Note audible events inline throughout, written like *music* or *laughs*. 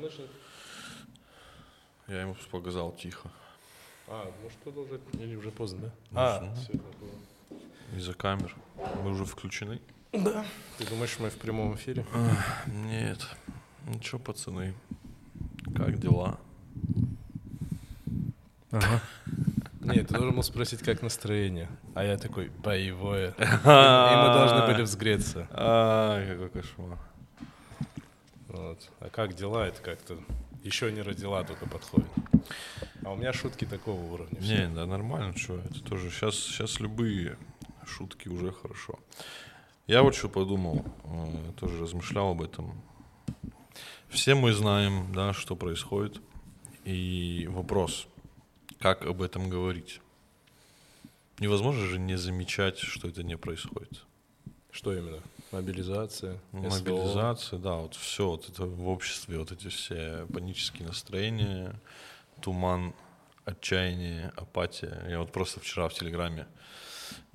начнем? Я ему показал тихо. А, может продолжать? Или уже поздно, да? А, а, все, Из-за камер. Мы уже включены? Да. Ты думаешь, мы в прямом эфире? А, нет. Ну что, пацаны, как дела? Ага. Нет, ты должен был спросить, как настроение. А я такой, боевое. *laughs* И мы должны были взгреться. А, какой кошмар. А как дела, это как-то еще не родила, только подходит. А у меня шутки такого уровня. Не, да нормально, что это тоже. Сейчас, сейчас любые шутки уже хорошо. Я вот что подумал, э, тоже размышлял об этом. Все мы знаем, да, что происходит. И вопрос, как об этом говорить? Невозможно же не замечать, что это не происходит. Что именно? Мобилизация. Мобилизация, СВО. да, вот все вот это в обществе, вот эти все панические настроения, туман, отчаяние, апатия. Я вот просто вчера в Телеграме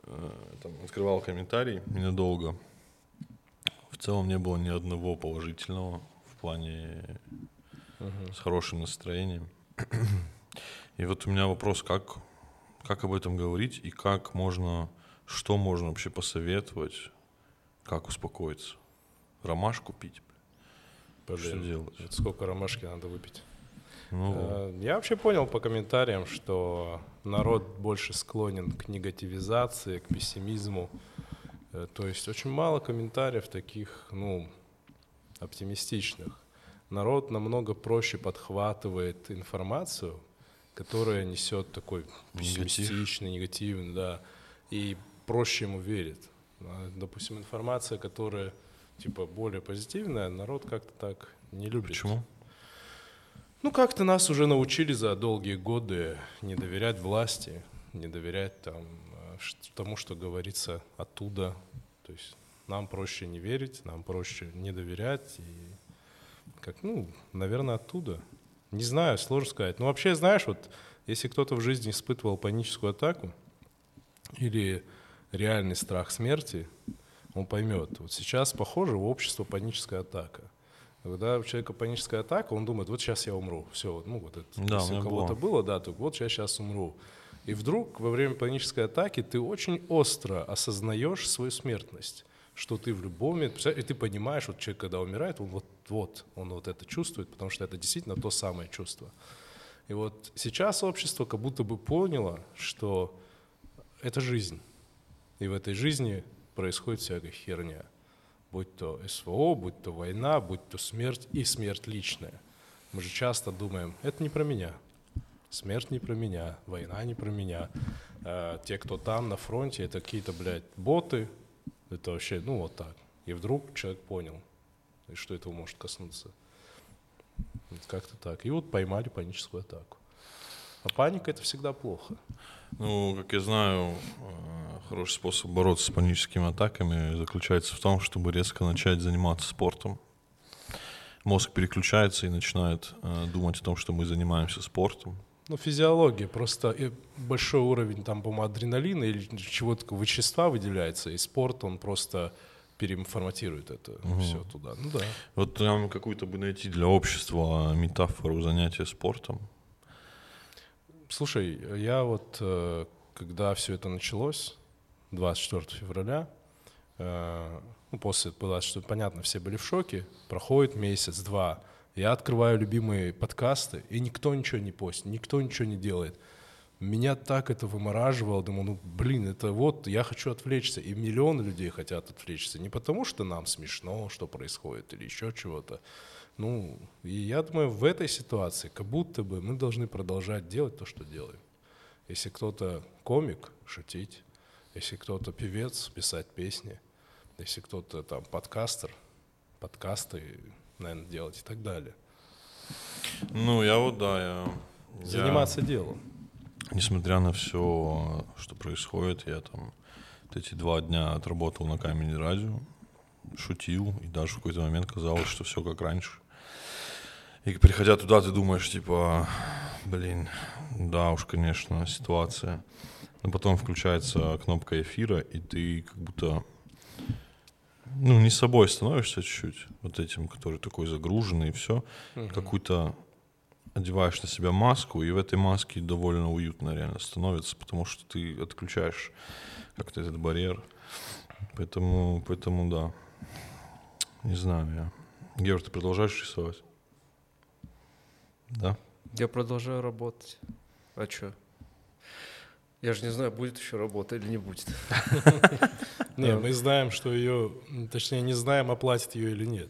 э, там, открывал комментарий ненадолго. В целом не было ни одного положительного в плане uh-huh. с хорошим настроением. И вот у меня вопрос, как, как об этом говорить и как можно, что можно вообще посоветовать как успокоиться? Ромашку пить? Блин, что делать? Это сколько ромашки надо выпить? Ну, э, Я вообще понял по комментариям, что народ больше склонен к негативизации, к пессимизму. Э, то есть очень мало комментариев таких, ну, оптимистичных. Народ намного проще подхватывает информацию, которая несет такой пессимистичный, негативный, да, и проще ему верит. А, допустим, информация, которая типа более позитивная, народ как-то так не любит. Почему? Ну, как-то нас уже научили за долгие годы не доверять власти, не доверять там, а, тому, что говорится оттуда. То есть нам проще не верить, нам проще не доверять. И как, ну, наверное, оттуда. Не знаю, сложно сказать. Но вообще, знаешь, вот если кто-то в жизни испытывал паническую атаку или реальный страх смерти, он поймет. Вот сейчас, похоже, у общества паническая атака. Когда у человека паническая атака, он думает, вот сейчас я умру. Все, вот, ну вот это, да, если у кого-то было. было, да, то вот я сейчас умру. И вдруг во время панической атаки ты очень остро осознаешь свою смертность, что ты в любом момент, и ты понимаешь, вот человек, когда умирает, он вот, вот, он вот это чувствует, потому что это действительно то самое чувство. И вот сейчас общество как будто бы поняло, что это жизнь. И в этой жизни происходит всякая херня. Будь то СВО, будь то война, будь то смерть и смерть личная. Мы же часто думаем, это не про меня. Смерть не про меня, война не про меня. А, те, кто там на фронте, это какие-то, блядь, боты. Это вообще, ну вот так. И вдруг человек понял, что этого может коснуться. Как-то так. И вот поймали паническую атаку. А паника это всегда плохо. Ну, как я знаю, э, хороший способ бороться с паническими атаками заключается в том, чтобы резко начать заниматься спортом. Мозг переключается и начинает э, думать о том, что мы занимаемся спортом. Ну, физиология, просто большой уровень там, по-моему, адреналина или чего-то вещества выделяется, и спорт, он просто переформатирует это угу. все туда. Ну да. Вот нам какую-то бы найти для общества метафору занятия спортом. Слушай, я вот, э, когда все это началось, 24 февраля, э, ну, после было, что понятно, все были в шоке, проходит месяц-два, я открываю любимые подкасты, и никто ничего не постит, никто ничего не делает. Меня так это вымораживало, думаю, ну, блин, это вот, я хочу отвлечься, и миллионы людей хотят отвлечься, не потому что нам смешно, что происходит, или еще чего-то, ну, и я думаю, в этой ситуации как будто бы мы должны продолжать делать то, что делаем. Если кто-то комик, шутить. Если кто-то певец, писать песни. Если кто-то там подкастер, подкасты, наверное, делать и так далее. Ну, я вот, да, я... Заниматься я, делом. Несмотря на все, что происходит, я там эти два дня отработал на камере радио, шутил, и даже в какой-то момент казалось, что все как раньше. И приходя туда, ты думаешь, типа, блин, да уж, конечно, ситуация. Но потом включается кнопка эфира, и ты как будто ну, не собой становишься чуть-чуть, вот этим, который такой загруженный и все, какую-то одеваешь на себя маску, и в этой маске довольно уютно реально становится, потому что ты отключаешь как-то этот барьер. Поэтому, поэтому да. Не знаю я. Георг, ты продолжаешь рисовать? Да? Я продолжаю работать. А что? Я же не знаю, будет еще работа или не будет. *laughs* Не, мы знаем, что ее, точнее, не знаем, оплатит ее или нет.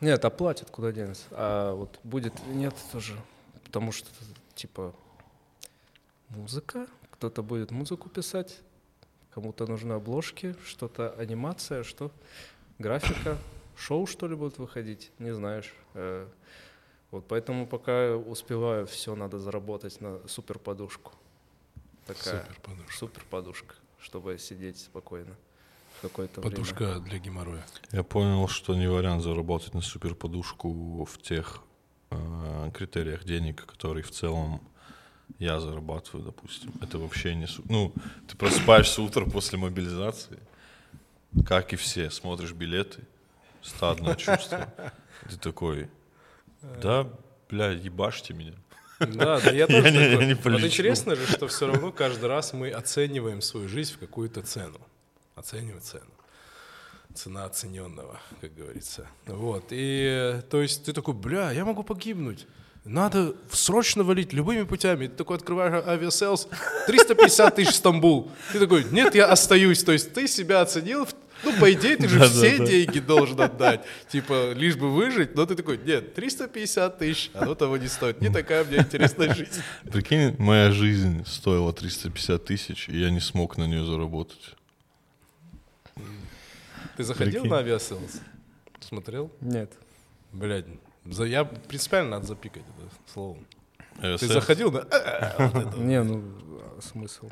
Нет, оплатят, куда денется. А вот будет нет тоже. Потому что, типа, музыка. Кто-то будет музыку писать, кому-то нужны обложки, что-то анимация, что графика, шоу что ли будет выходить, не знаешь. Э, Вот поэтому пока успеваю, все надо заработать на супер подушку. Такая Супер подушка. супер подушка, чтобы сидеть спокойно какое-то время. Подушка для геморроя. Я понял, что не вариант заработать на суперподушку в тех э, критериях денег, которые в целом я зарабатываю, допустим. Это вообще не... су- Ну, ты просыпаешься утром после мобилизации, как и все, смотришь билеты, стадное чувство. Ты такой, да, бля, ебашьте меня. Да, да, я *laughs* тоже такой. Вот интересно же, что все равно каждый раз мы оцениваем свою жизнь в какую-то цену. Оцениваем цену. Цена оцененного, как говорится. Вот. И то есть ты такой, бля, я могу погибнуть. Надо срочно валить любыми путями. Ты такой открываешь Aviasales, 350 тысяч Стамбул. Ты такой, нет, я остаюсь. То есть ты себя оценил, в- ну, по идее, ты же Да-да-да. все деньги должен отдать. Типа, лишь бы выжить. Но ты такой, нет, 350 тысяч, оно того не стоит. Не такая у меня интересная жизнь. Прикинь, моя жизнь стоила 350 тысяч, и я не смог на нее заработать. Ты заходил Прикинь. на Aviasales? Смотрел? Нет. Блядь, за, я принципиально надо запикать это словом. Ты заходил на... «Э, вот это. Не, ну а смысл.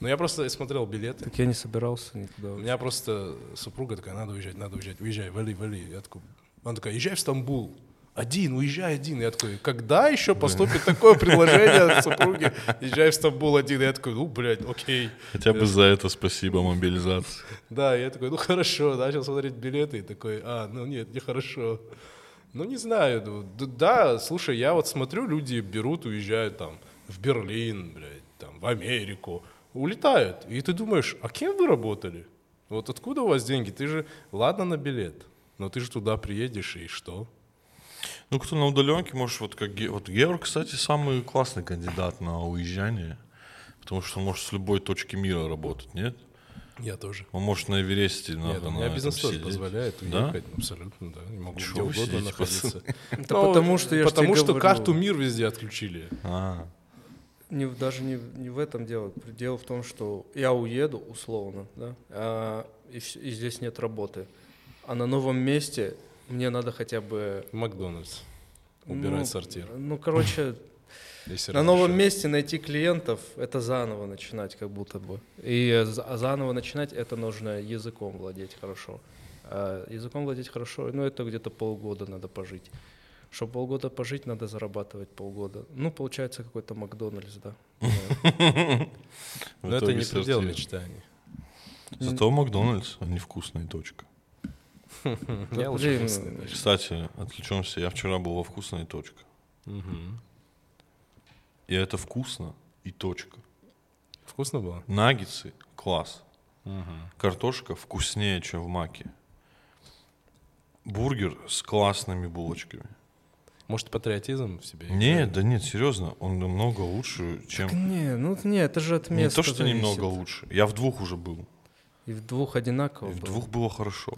Ну, я просто смотрел билеты. Так я не собирался никуда. У меня просто супруга такая, надо уезжать, надо уезжать, уезжай, вали, вали. Я такой, она такая, езжай в Стамбул. Один, уезжай один. Я такой, когда еще поступит такое предложение от супруги? Езжай в Стамбул один. Я такой, ну, блядь, окей. Хотя бы за это спасибо мобилизации. Да, я такой, ну хорошо, начал смотреть билеты и такой, а, ну нет, нехорошо. Ну не знаю, ну, да, слушай, я вот смотрю, люди берут, уезжают там в Берлин, блядь, там в Америку, улетают. И ты думаешь, а кем вы работали? Вот откуда у вас деньги? Ты же, ладно на билет, но ты же туда приедешь и что? Ну, кто на удаленке, может, вот как вот Георг, кстати, самый классный кандидат на уезжание, потому что он может с любой точки мира работать, нет? Я тоже. Он может на Эвересте, на, Нет, у на меня бизнес тоже сидеть. позволяет Да? уехать, абсолютно, да. Не могу Чего где угодно сидите, находиться. Ну, *laughs* потому что я Потому что карту мир везде отключили. А, Не, даже не, не в этом дело. Дело в том, что я уеду условно, да, а, и, и здесь нет работы. А на новом месте мне надо хотя бы... Макдональдс. Убирать ну, сортир. Ну, короче, *laughs* если на новом месте найти клиентов — это заново начинать как будто бы. И а заново начинать — это нужно языком владеть хорошо. А языком владеть хорошо, ну, это где-то полгода надо пожить. Чтобы полгода пожить, надо зарабатывать полгода. Ну, получается, какой-то Макдональдс, да. *laughs* Но это не предел мечтаний. Зато Макдональдс, а не *laughs* вкусная точка. Кстати, отвлечемся. Я вчера был во вкусной точка. Мгм. И это вкусно и точка. Вкусно было? Наггетсы — класс. Картошка вкуснее, чем в маке. Бургер с классными булочками. Может, патриотизм в себе? Нет, да нет, серьезно, он намного лучше, чем... Так не, ну не, это же от Не места то, что зависит. немного лучше. Я в двух уже был. И в двух И одинаково в было. двух было хорошо.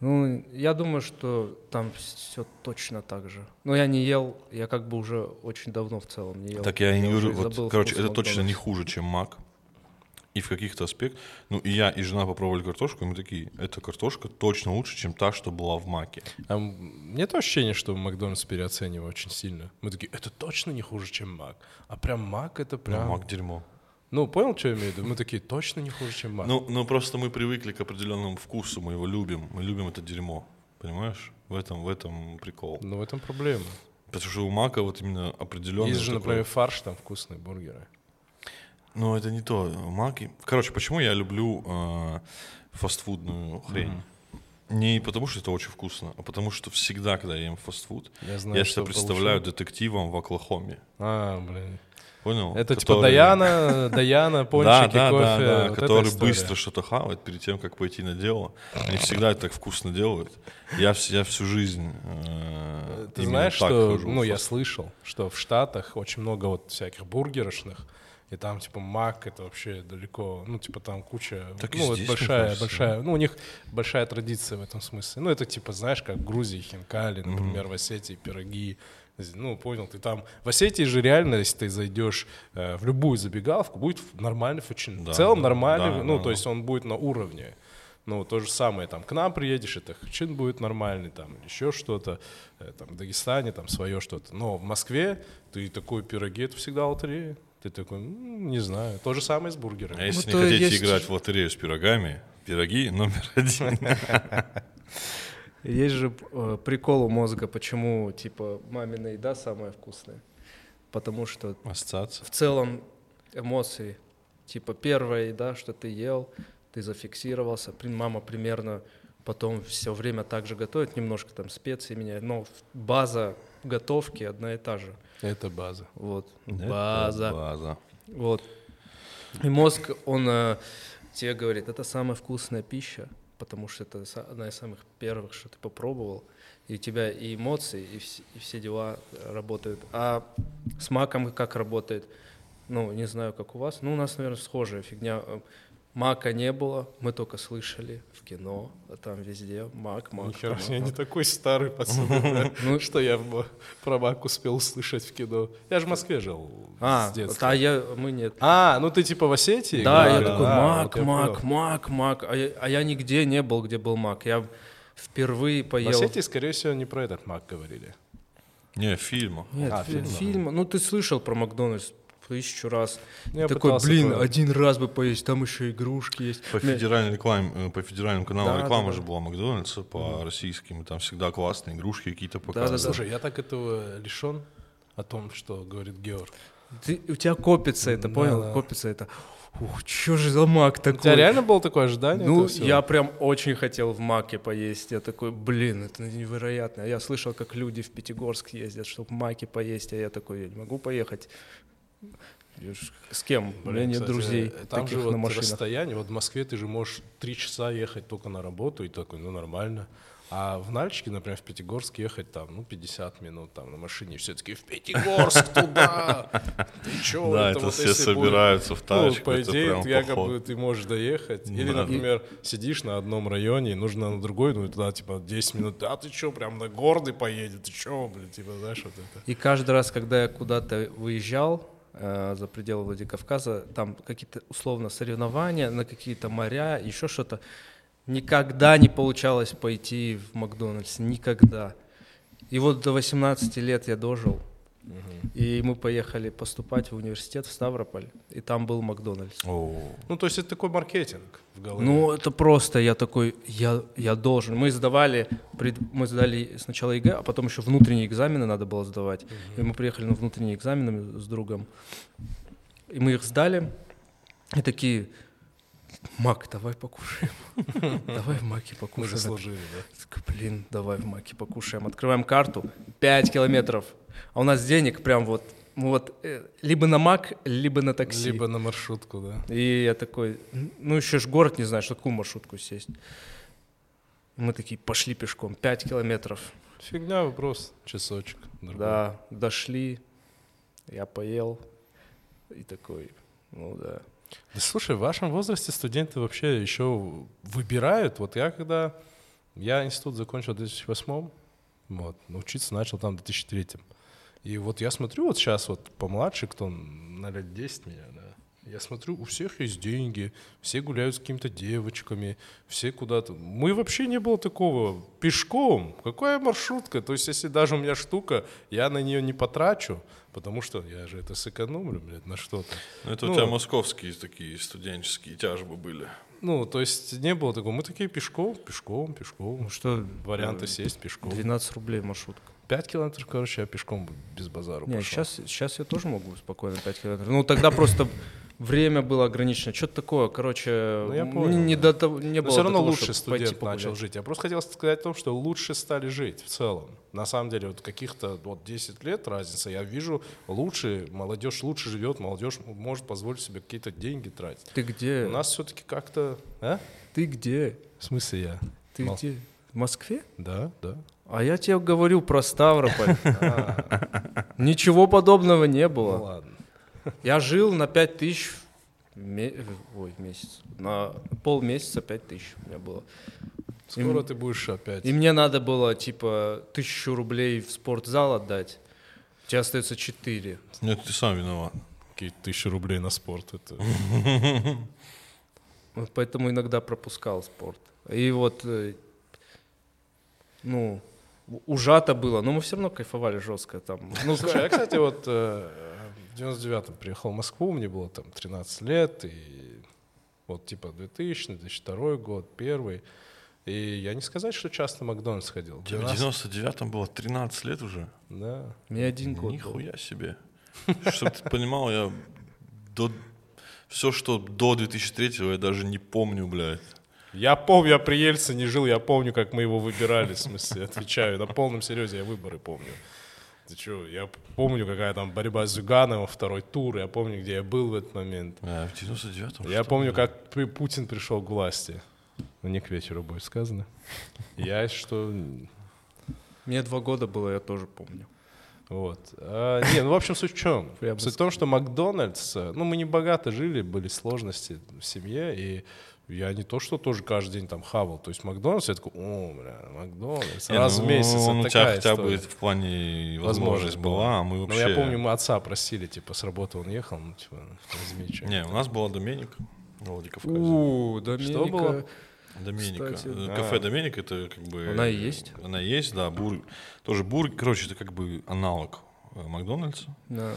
Ну, я думаю, что там все точно так же. Но я не ел, я как бы уже очень давно в целом не ел. Так я и не говорю, вот, короче, это точно не хуже, чем мак. И в каких-то аспектах. Ну, и я, и жена попробовали картошку, и мы такие, эта картошка точно лучше, чем та, что была в маке. А м- нет ощущения, что Макдональдс переоценивал очень сильно. Мы такие, это точно не хуже, чем Мак. А прям Мак это Прям прям... мак дерьмо. Ну, понял, что я имею в виду? Мы такие, точно не хуже, чем Мак. Ну, ну, просто мы привыкли к определенному вкусу, мы его любим. Мы любим это дерьмо. Понимаешь? В этом, в этом прикол. Но в этом проблема. Потому что у мака вот именно определенный. Есть же, такой- например, фарш, там вкусные бургеры. Ну, это не то. Маки. Короче, почему я люблю э, фастфудную хрень? Не потому, что это очень вкусно, а потому, что всегда, когда я ем фастфуд, Я знаю, я себя представляю получил. детективом в Оклахоме. А, блин. Понял? Это типа Который- Даяна, *laughs* Даяна, Да, пончики, да, кофе. да, да, вот который быстро что-то хавает перед тем, как пойти на дело. Они всегда это так вкусно делают. Я, я всю жизнь э, Ты знаешь, так что, хожу ну, я слышал, что в Штатах очень много вот всяких бургерочных, и там, типа, Мак, это вообще далеко, ну, типа, там куча, Так ну, вот здесь, большая, кажется. большая, ну, у них большая традиция в этом смысле. Ну, это, типа, знаешь, как в Грузии хинкали, например, в Осетии пироги, ну, понял, ты там... В Осетии же реально, если ты зайдешь э, в любую забегаловку, будет нормальный фучин. Да, в целом да, нормальный, да, ну, да. то есть он будет на уровне. Ну, то же самое, там, к нам приедешь, это чин будет нормальный, там, еще что-то, э, там, в Дагестане, там, свое что-то. Но в Москве ты такой пироги, это всегда лотерея. Ты такой, «М, не знаю. То же самое с бургерами. А если Ну, не хотите есть- играть в лотерею с пирогами, пироги номер один. *laughs* Есть же э, прикол у мозга, почему, типа, мамина еда самая вкусная. Потому что Ассоциация. в целом эмоции, типа, первая еда, что ты ел, ты зафиксировался, мама примерно потом все время так же готовит, немножко там специи меняет, но база готовки одна и та же. Это база. Вот. Это База. База. Вот. И мозг, он э, тебе говорит, это самая вкусная пища, потому что это одна из самых первых, что ты попробовал. И у тебя и эмоции, и, вс- и все дела работают. А с маком как работает? Ну, не знаю, как у вас. Ну, у нас, наверное, схожая фигня. Мака не было, мы только слышали в кино, а там везде мак, мак. Нихера, там я не такой старый пацан, *laughs* Ну, *laughs* что я в- про Мак успел услышать в кино. Я же в Москве жил А, с детства. а я, мы нет. А, ну ты типа в Осетии? Да, я такой, А, мак, мак, мак, мак. А я, нигде не был, где был мак. Я впервые В поел... Осетии, скорее всего, не про этот Мак говорили. Не, фильм. Нет, А, фи- фильм, фильм. Ну, ты слышал про Макдональдс тысячу раз. Ну, я такой, блин, про- один раз бы поесть, там еще игрушки есть. По Мне- федеральной рекламе, э, по федеральным каналам Да, реклама да, же да. была Макдональдса, по российским, и там всегда классные игрушки какие-то показывают. Слушай, я так этого лишен о том, что говорит Георг. Ты- у тебя копится это, Да, понял? да. Копится это. Ух, что же за мак У такой? тебя реально было такое ожидание? Ну, я прям очень хотел в маке поесть. Я такой, блин, это невероятно. Я слышал, как люди в Пятигорск ездят, чтобы маки поесть, а я такой, я не могу поехать. С кем? У меня Блин, нет кстати, друзей Там таких же вот на машинах. расстояние. Вот в Москве ты же можешь три часа ехать только на работу, и такой, ну, нормально. А в Нальчике, например, в Пятигорск ехать там, ну, 50 минут там на машине. Все таки в Пятигорск туда! Ты чё? Да, это вот все если будет- собираются в Ну, тачку, по это идее, якобы ты можешь доехать. Или, Да. например, сидишь на одном районе, и нужно на другой, ну, туда, типа, 10 минут. А ты чё, прям на гордый поедет? Ты чё, блин, типа, знаешь, вот это. И каждый раз, когда я куда-то выезжал за пределы Владикавказа, там какие-то условно соревнования на какие-то моря, еще что-то, никогда не получалось пойти в Макдональдс, никогда. И вот до 18 лет я дожил, и мы поехали поступать в университет в Ставрополь, и там был Макдональдс. О, Ну, то есть это такой маркетинг в голове. Ну, это просто, я такой, я, я должен. Мы сдавали, пред- мы сдали сначала ЕГЭ, а потом еще внутренние экзамены надо было сдавать. И мы приехали на внутренние экзамены с другом. И мы их сдали, и такие, Мак, давай покушаем. *laughs* Давай в Маке Мы покушаем. заслужили, да. Такой, Блин, давай в Маке покушаем. Открываем карту, 5 километров. А у нас денег прям вот, вот, э, либо на Мак, либо на такси. Либо на маршрутку, да. И я такой, ну еще ж город не что какую маршрутку сесть. Мы такие, пошли пешком, 5 километров. Фигня вопрос, часочек. другой. Да, дошли, я поел. И такой, ну да. Да слушай, в вашем возрасте студенты вообще еще выбирают. Вот я когда... Я институт закончил в 2008 вот, учиться начал там в 2003 И вот я смотрю вот сейчас вот помладше, кто на лет 10 меня, да, я смотрю, у всех есть деньги, все гуляют с какими-то девочками, все куда-то. Мы вообще не было такого. Пешком, какая маршрутка? То есть, если даже у меня штука, я на нее не потрачу, потому что я же это сэкономлю, блядь, на что-то. ну это Ну. у тебя московские такие студенческие тяжбы были. Ну, то есть не было такого. Мы такие пешком, пешком, пешком. Ну что, Варианты э, сесть пешком. 12 рублей маршрутка. 5 километров, короче, я пешком без базару Не, пошел. сейчас, сейчас я тоже могу спокойно 5 километров. Ну тогда просто время было ограничено. Что-то такое, короче, Ну, я м, понял, не, да. до того, не Но было все равно того, лучше студент начал жить. Я просто хотел сказать о том, что лучше стали жить в целом. На самом деле, вот каких-то вот 10 лет разница. Я вижу, лучше, молодежь лучше живет, молодежь может позволить себе какие-то деньги тратить. Ты где? У нас все-таки как-то... А? Ты где? В смысле я? Ты Мол- где? В Москве? Да, да. А я тебе говорю про Ставрополь. *laughs* Ничего подобного не Ну было. ладно. Я жил на 5 тысяч ой, месяц. На полмесяца 5 тысяч у меня было. Скоро ты будешь опять. И мне надо было, типа, тысячу рублей в спортзал отдать. У тебя остается 4. Нет, ты сам виноват. Какие тысячи рублей на спорт. Это... *laughs* Вот поэтому иногда пропускал спорт. И вот, э, ну, ужато было, но мы все равно кайфовали жестко там. Ну, Слушай, я, кстати, вот э, в 99-м приехал в Москву, мне было там 13 лет, и вот типа 2000, 2002 год, первый. И я не сказать, что часто в Макдональдс ходил. В 99-м было 13 лет уже? Да. мне один год был. Нихуя себе. Чтобы ты понимал, я до... Все, что до 2003 я даже не помню, блядь. Я помню, я при Ельцине жил, я помню, как мы его выбирали, в смысле, отвечаю, на полном серьезе я выборы помню. Ты что, я помню, какая там борьба с Зюгановым, второй тур, я помню, где я был в этот момент. А, в 99-м? Я что помню, было? как Пу- Путин пришел к власти. Ну, не к вечеру будет сказано. Я что... Мне два года было, я тоже помню. Вот. А, не, ну, в общем, суть в чем? Суть в том, что Макдональдс... Ну, мы не богато жили, были сложности в семье, и я не то, что тоже каждый день там хавал. То есть Макдональдс, я такой, о, бля, Макдональдс, Не, раз ну, в месяц. Он это у тебя хотя бы в плане Возможность возможность была, а мы Ну, вообще... я помню, мы отца просили, типа, с работы он ехал, ну, типа, возьми что Не, у нас была Доменика в Владикавказе. У, Доменика. было? Доменика. Кстати, Э, да. Кафе Доменика это как бы... Она и есть? Она и есть, да. Бур... Тоже бургер. Короче, это как бы аналог э, Макдональдса. Да.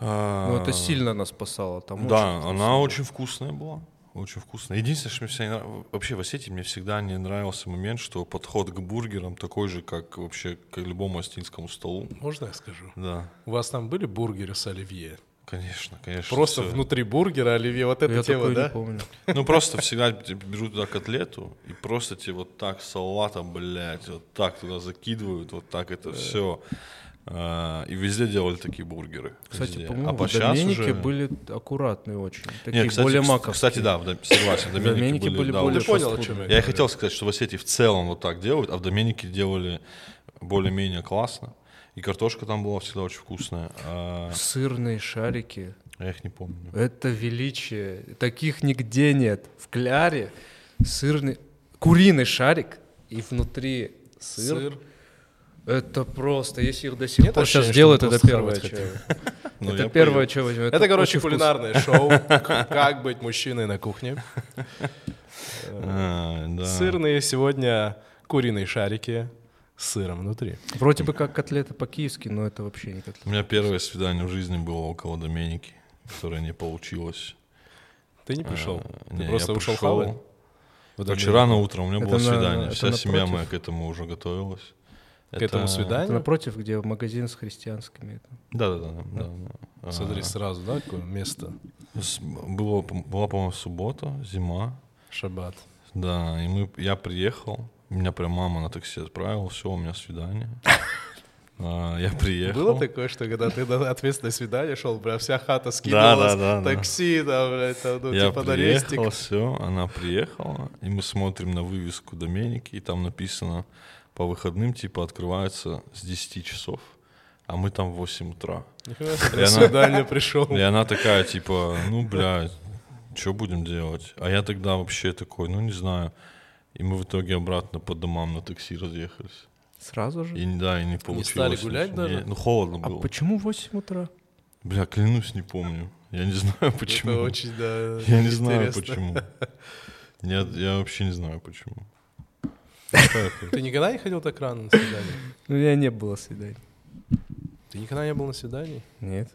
А, Ну, это сильно нас спасало. Там Да, очень она вкусно. очень вкусная была. Очень вкусная. Единственное, что мне всегда не нрав- вообще в Осетии мне всегда не нравился момент, что подход к бургерам такой же, как вообще к любому осетинскому столу. Можно я скажу? Да, У вас там были бургеры с оливье? конечно, конечно. Просто всё. внутри бургера оливье, вот эта Я такое да? не помню. Ну, просто всегда берут туда котлету и просто тебе вот так салатом, блядь, вот так туда закидывают, вот так это все. И везде делали такие бургеры. Кстати, по-моему, а по Доменике уже... были аккуратные очень. Такие Не, кстати, более маковские. Кстати, да, согласен, в Доменике, Доменики были, были да, более Ты понял, о чем я Я и хотел сказать, что в Осетии в целом вот так делают, а в Доменике делали более-менее классно. И картошка там была всегда очень вкусная. А Сырные шарики. я их не помню. Это величие. Таких нигде нет. В кляре сырный, куриный шарик и внутри сыр. Сыр. Это просто, если их до сих Нет пор сейчас делают, это первое, что... *laughs* Ну, Это первое, что возьмем. Это, короче, очень вкусно. кулинарное шоу. К- *laughs* Как быть мужчиной на кухне. *laughs* А, да. Сырные сегодня куриные шарики с сыром внутри. Вроде бы как котлета по-киевски, но это вообще не У котлета. меня первое свидание в жизни было около Доменики, которое не получилось. Ты не пришел. А, Ты не, просто я ушел пришел. хавать. В Короче, Доменику. рано утром у меня Это было на- свидание. это Вся семья моя к этому уже готовилась. К этому Это свиданию? напротив, где магазин с христианскими. это. Да, да, да. да, да. Смотри, А, сразу, да, какое место? было, по- была, по-моему, суббота, зима. Шаббат. Да, и мы, я приехал, меня прям мама на такси отправила, все, у меня свидание. А, Я приехал. Было такое, что когда ты на ответственное свидание шел, бля, вся хата скидывалась, да, да. такси, да, блядь, там, ну, Я типа на рестик. приехал, все, она приехала, и мы смотрим на вывеску Доменики, и там написано, по выходным, типа, открывается с 10 часов, а мы там в 8 утра. И на она- свидание пришел. И она такая, типа, ну, блядь, что будем делать? А я тогда вообще такой, ну, не знаю. И мы в итоге обратно по домам на такси разъехались. Сразу же? И да, и не получилось. стали гулять ничего. даже? Не, ну, холодно А было. почему в 8 утра? Бля, клянусь, не помню. Я не *laughs* знаю, почему. Это очень, да, Я не знаю, почему. *laughs* Нет, я вообще не знаю, почему. *laughs* Ты никогда не ходил так рано на свидание? Ну, меня не было свиданий. Ты никогда не был на свидании? Нет.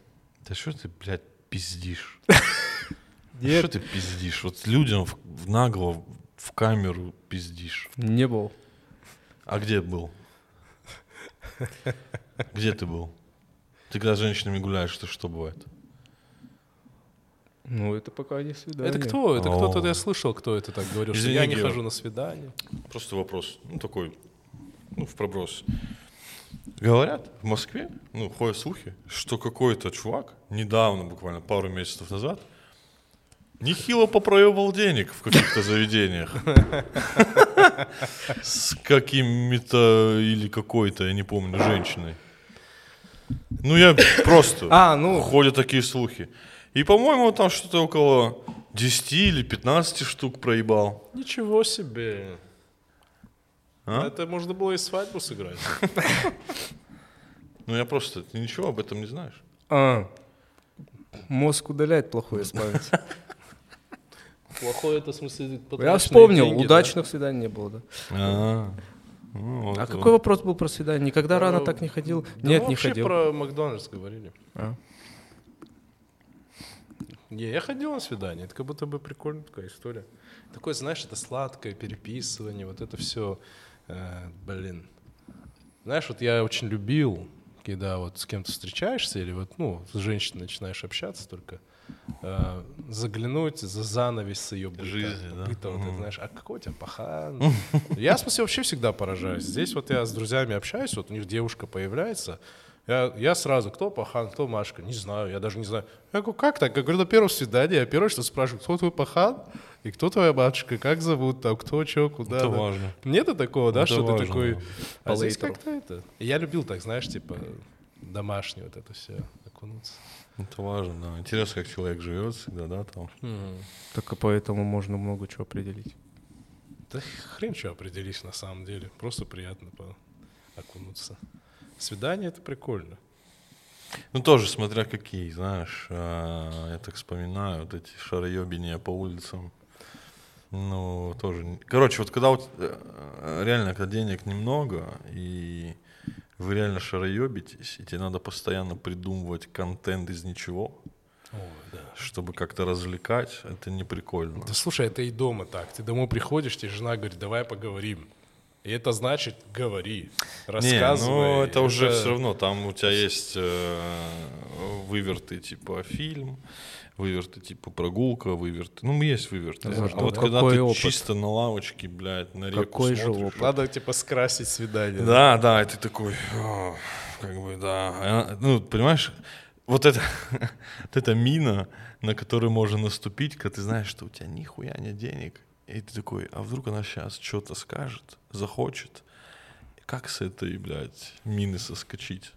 Да что ты, блядь, пиздишь? *laughs* Нет. Что ты пиздишь? Вот людям в, в нагло в камеру пиздишь. Не был. А где был? *laughs* Где ты был? Ты когда с женщинами гуляешь, то что бывает? Ну, это пока не свидание. Это кто? Это кто-то, я слышал, кто это так говорил, что я не Гео. хожу на свидание. Просто вопрос, ну такой, ну в проброс. Говорят, в Москве, ну ходят слухи, что какой-то чувак недавно, буквально пару месяцев назад, нехило попроебал денег в каких-то заведениях. С какими-то или какой-то, я не помню, женщиной. Ну я просто... А, ну, Ходят такие слухи. И, по-моему, там что-то около 10 или 15 штук проебал. Ничего себе. А? Это можно было и свадьбу сыграть. Ну я просто, ты ничего об этом не знаешь. а, мозг удаляет плохое из памяти. Плохое это в смысле Я вспомнил, удачных свиданий не было, да. А, ну, вот А вот. какой вопрос был про свидание? Никогда рано так не ходил? Да Нет, не вообще ходил. про Макдональдс говорили. А. Не, я ходил на свидание, это как будто бы прикольная такая история. Такое, знаешь, это сладкое переписывание, вот это все, блин. Знаешь, вот я очень любил, когда вот с кем-то встречаешься или вот, ну, с женщиной начинаешь общаться только, э, заглянуть за занавес ее быта. Жизни, да? Быта, вот это, Мгм. знаешь, а какой у тебя пахан? Я, в смысле, вообще всегда поражаюсь. Здесь вот я с друзьями общаюсь, вот у них девушка появляется, я, я сразу, кто пахан, кто Машка, не знаю, я даже не знаю. Я говорю, как так? Я говорю, на первом свидании, я первое, что спрашиваю, кто твой пахан и кто твоя матушка, как зовут, там, кто, что, куда. Это да. важно. Нет такого, да, Это что ты важно, такой... да. А По здесь как-то это... Я любил так, знаешь, типа, домашнее вот это все окунуться. Это важно, да. Интересно, как человек живет всегда, да, там. Только поэтому можно много чего определить. Да хрен что определись на самом деле. Просто приятно по- окунуться. Свидание — это прикольно. Ну, тоже смотря какие, знаешь. а, Я так вспоминаю, вот эти шароебения по улицам. Ну, тоже... Короче, вот когда вот э, реально, когда денег немного, и вы реально шароебитесь, и тебе надо постоянно придумывать контент из ничего, Ой, да. чтобы как-то развлекать, это не прикольно. Да слушай, это и дома так. Ты домой приходишь, тебе жена говорит, давай поговорим. И это значит, говори, Не, рассказывай. ну это уже все равно, там у тебя есть э, выверты типа фильм, выверты типа прогулка, выверты. Ну, есть выверты. Да, а да. вот когда Какой ты опыт? чисто на лавочке, блядь, на реку Какой же смотришь. опыт? Надо, типа, скрасить свидание. Да, да, и ты такой, «О, как бы, да. А, Ну, понимаешь, вот это, *laughs* вот эта мина, на которую можно наступить, когда ты знаешь, что у тебя нихуя нет денег. И ты такой, а вдруг она сейчас что-то скажет, захочет. Как с этой, блядь, мины соскочить?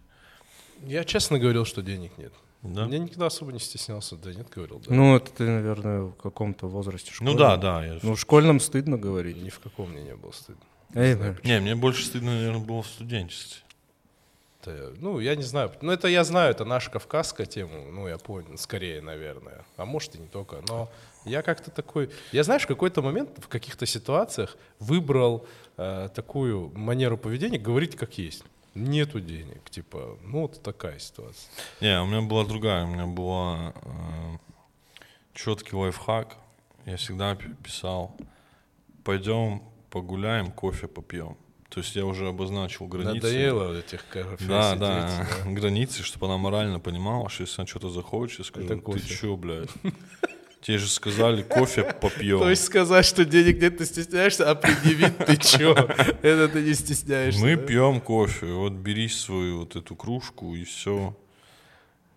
Я честно говорил, что денег нет. Да? Я никогда особо не стеснялся. Да нет, говорил. Да. Ну, это ты, наверное, в каком-то возрасте Ну школьном. да, да. я- Ну, в школьном стыдно говорить. Ни в каком мне не было стыдно. Эй, знаю, да. Не, мне больше стыдно, наверное, было в студенчестве. Это, ну, я не знаю. Ну, это я знаю, это наша кавказская тема. Ну, я понял, скорее, наверное. А может и не только. Но я как-то такой... Я, знаешь, в какой-то момент в каких-то ситуациях выбрал э, такую манеру поведения говорить как есть. Нету денег. Типа, ну, вот такая ситуация. Не, у меня была другая. У меня была четкий лайфхак. Я всегда писал, пойдем погуляем, кофе попьем. То есть я уже обозначил границы. Надоело вот этих кафе Да, да, да. границы, чтобы она морально понимала, что если она что-то захочет, я скажу, ты кофе». чё, блядь? *laughs* Тебе же сказали, кофе попьем. То есть сказать, что денег нет, ты стесняешься, а предъявить ты чё? Это ты не стесняешься. Мы да? пьем кофе, вот бери свою вот эту кружку и все.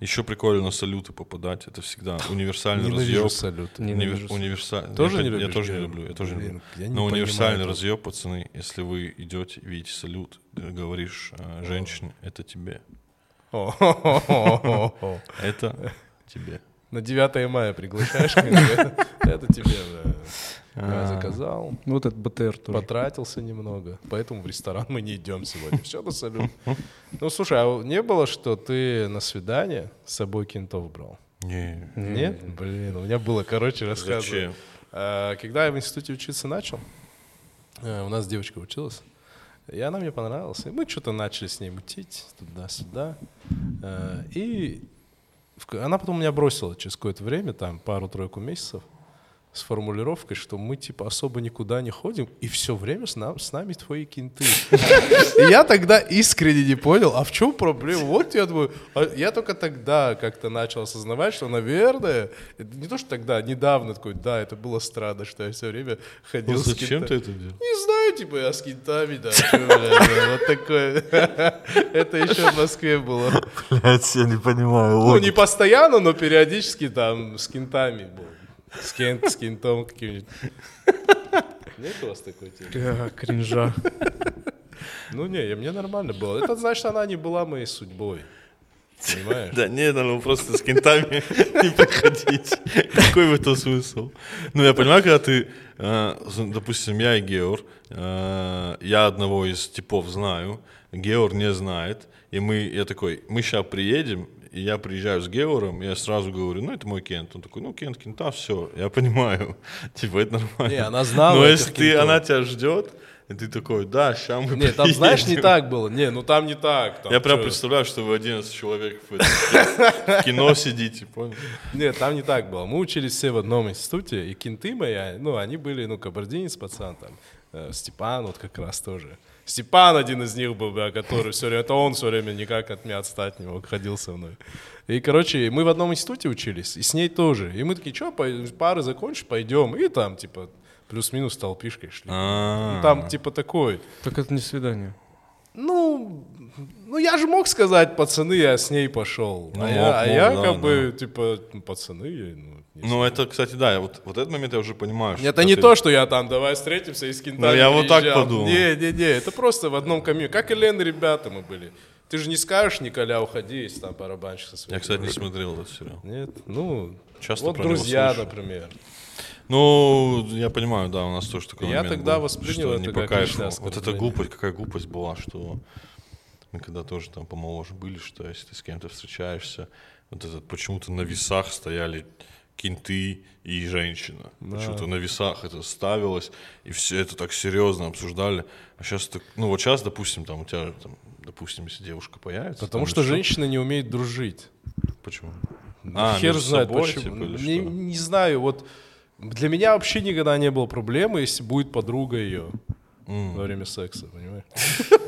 Еще прикольно на салюты попадать, это всегда универсальный Ненавижу разъеб. салют. Ненавижу. Универсальный. Тоже я, не я тоже не люблю, я тоже не люблю. я не Но универсальный понимаю разъеб, пацаны, если вы идете, видите салют, говоришь э, женщине, это тебе, это тебе. На 9 мая приглашаешь, *laughs* это тебе, да. Я заказал, Ну, вот этот БТР тоже. потратился немного, поэтому в ресторан мы не идем сегодня. Все на салют. Ну, слушай, а не было, что ты на свидание с собой кентов брал? Не, Нет? Блин, у меня было, короче, рассказываю. А, Когда я в институте учиться начал, э, у нас девочка училась, и она мне понравилась. И мы что-то начали с ней мутить туда-сюда. Э, И она потом меня бросила через какое-то время, там пару-тройку месяцев. С формулировкой, что мы типа особо никуда не ходим, и все время с, нам, с нами твои кинты. И я тогда искренне не понял, а в чем проблема? Вот я думаю, а я только тогда как-то начал осознавать, что, наверное, не то, что тогда, недавно такой, да, это было странно, что я все время ходил Ну, с зачем ты это делал? не знаю, типа я с кентами, да, вот такое. *laughs* Это еще в Москве было. Блять, я не понимаю. Ну, не постоянно, но периодически там с кентами был. С, кент, с кентом каким-нибудь. Нет у вас такой темы? Да, кринжа. Ну не, я- мне нормально было. Это значит, она не была моей судьбой. Понимаешь? Да нет, ну просто с кентами *laughs* не приходить. Какой в этом смысл? Ну, я понимаю, когда ты, э, допустим, я и Геор, э, я одного из типов знаю, Геор не знает, и мы, я такой, мы сейчас приедем, и я приезжаю с Геором, я сразу говорю, ну, это мой Кент. Он такой, ну, Кент, Кента, все, я понимаю. *laughs* Типа, это нормально. Не, она знала Но если ты, она тебя ждет, и ты такой, да, сейчас мы Не, там, знаешь, не приедем». так было. Не, ну там не так. там Я прям представляю, что вы 11 человек в, кино сидите, понял? Нет, там не так было. Мы учились все в одном институте, и кенты мои, ну, они были, ну, кабардинец пацан там, э, Степан вот как раз тоже. Степан один из них был, бля, который все время, это он все время никак от меня отстать не мог, ходил со мной. И, короче, мы в одном институте учились, и с ней тоже. И мы такие, что, пары закончишь, пойдем. И там, типа, плюс-минус толпишкой шли. Ну, Там, типа, такой. Так это не свидание. Ну, ну я же мог сказать, пацаны, я с ней пошел. Ну, а я, а мог, я да, как да. бы, типа, ну, пацаны, я, ну, не Ну, это, кстати, да, вот, вот этот момент я уже понимаю. что Это не ты- то, что я там, давай встретимся и с кентами Ну, я вот так подумал. Не, не, не, это просто в одном комьюнити. Как и Лен, ребята мы были. Ты же не скажешь, Николя, уходи, если там барабанщик со своим. Я, кстати, не смотрел этот сериал. Нет, ну, Часто вот друзья, слышу. например. Ну, я понимаю, да, у нас тоже такой Я момент тогда был, воспринял что это не по как кайфу. Вот оскорбление. глупость, какая глупость была, что мы когда тоже там помоложе были, что если ты с кем-то встречаешься, вот этот почему-то на весах стояли кенты и женщина. Почему-то на весах это ставилось, и все это так серьезно обсуждали. А сейчас так, ну вот сейчас, допустим, там у тебя, там, допустим, если девушка появится. Потому что или женщины не умеют дружить. Почему? А, Хер знает собой, почему. типа, не, не знаю, вот для меня вообще никогда не было проблемы, если будет подруга ее М. во время секса, понимаешь? *laughs*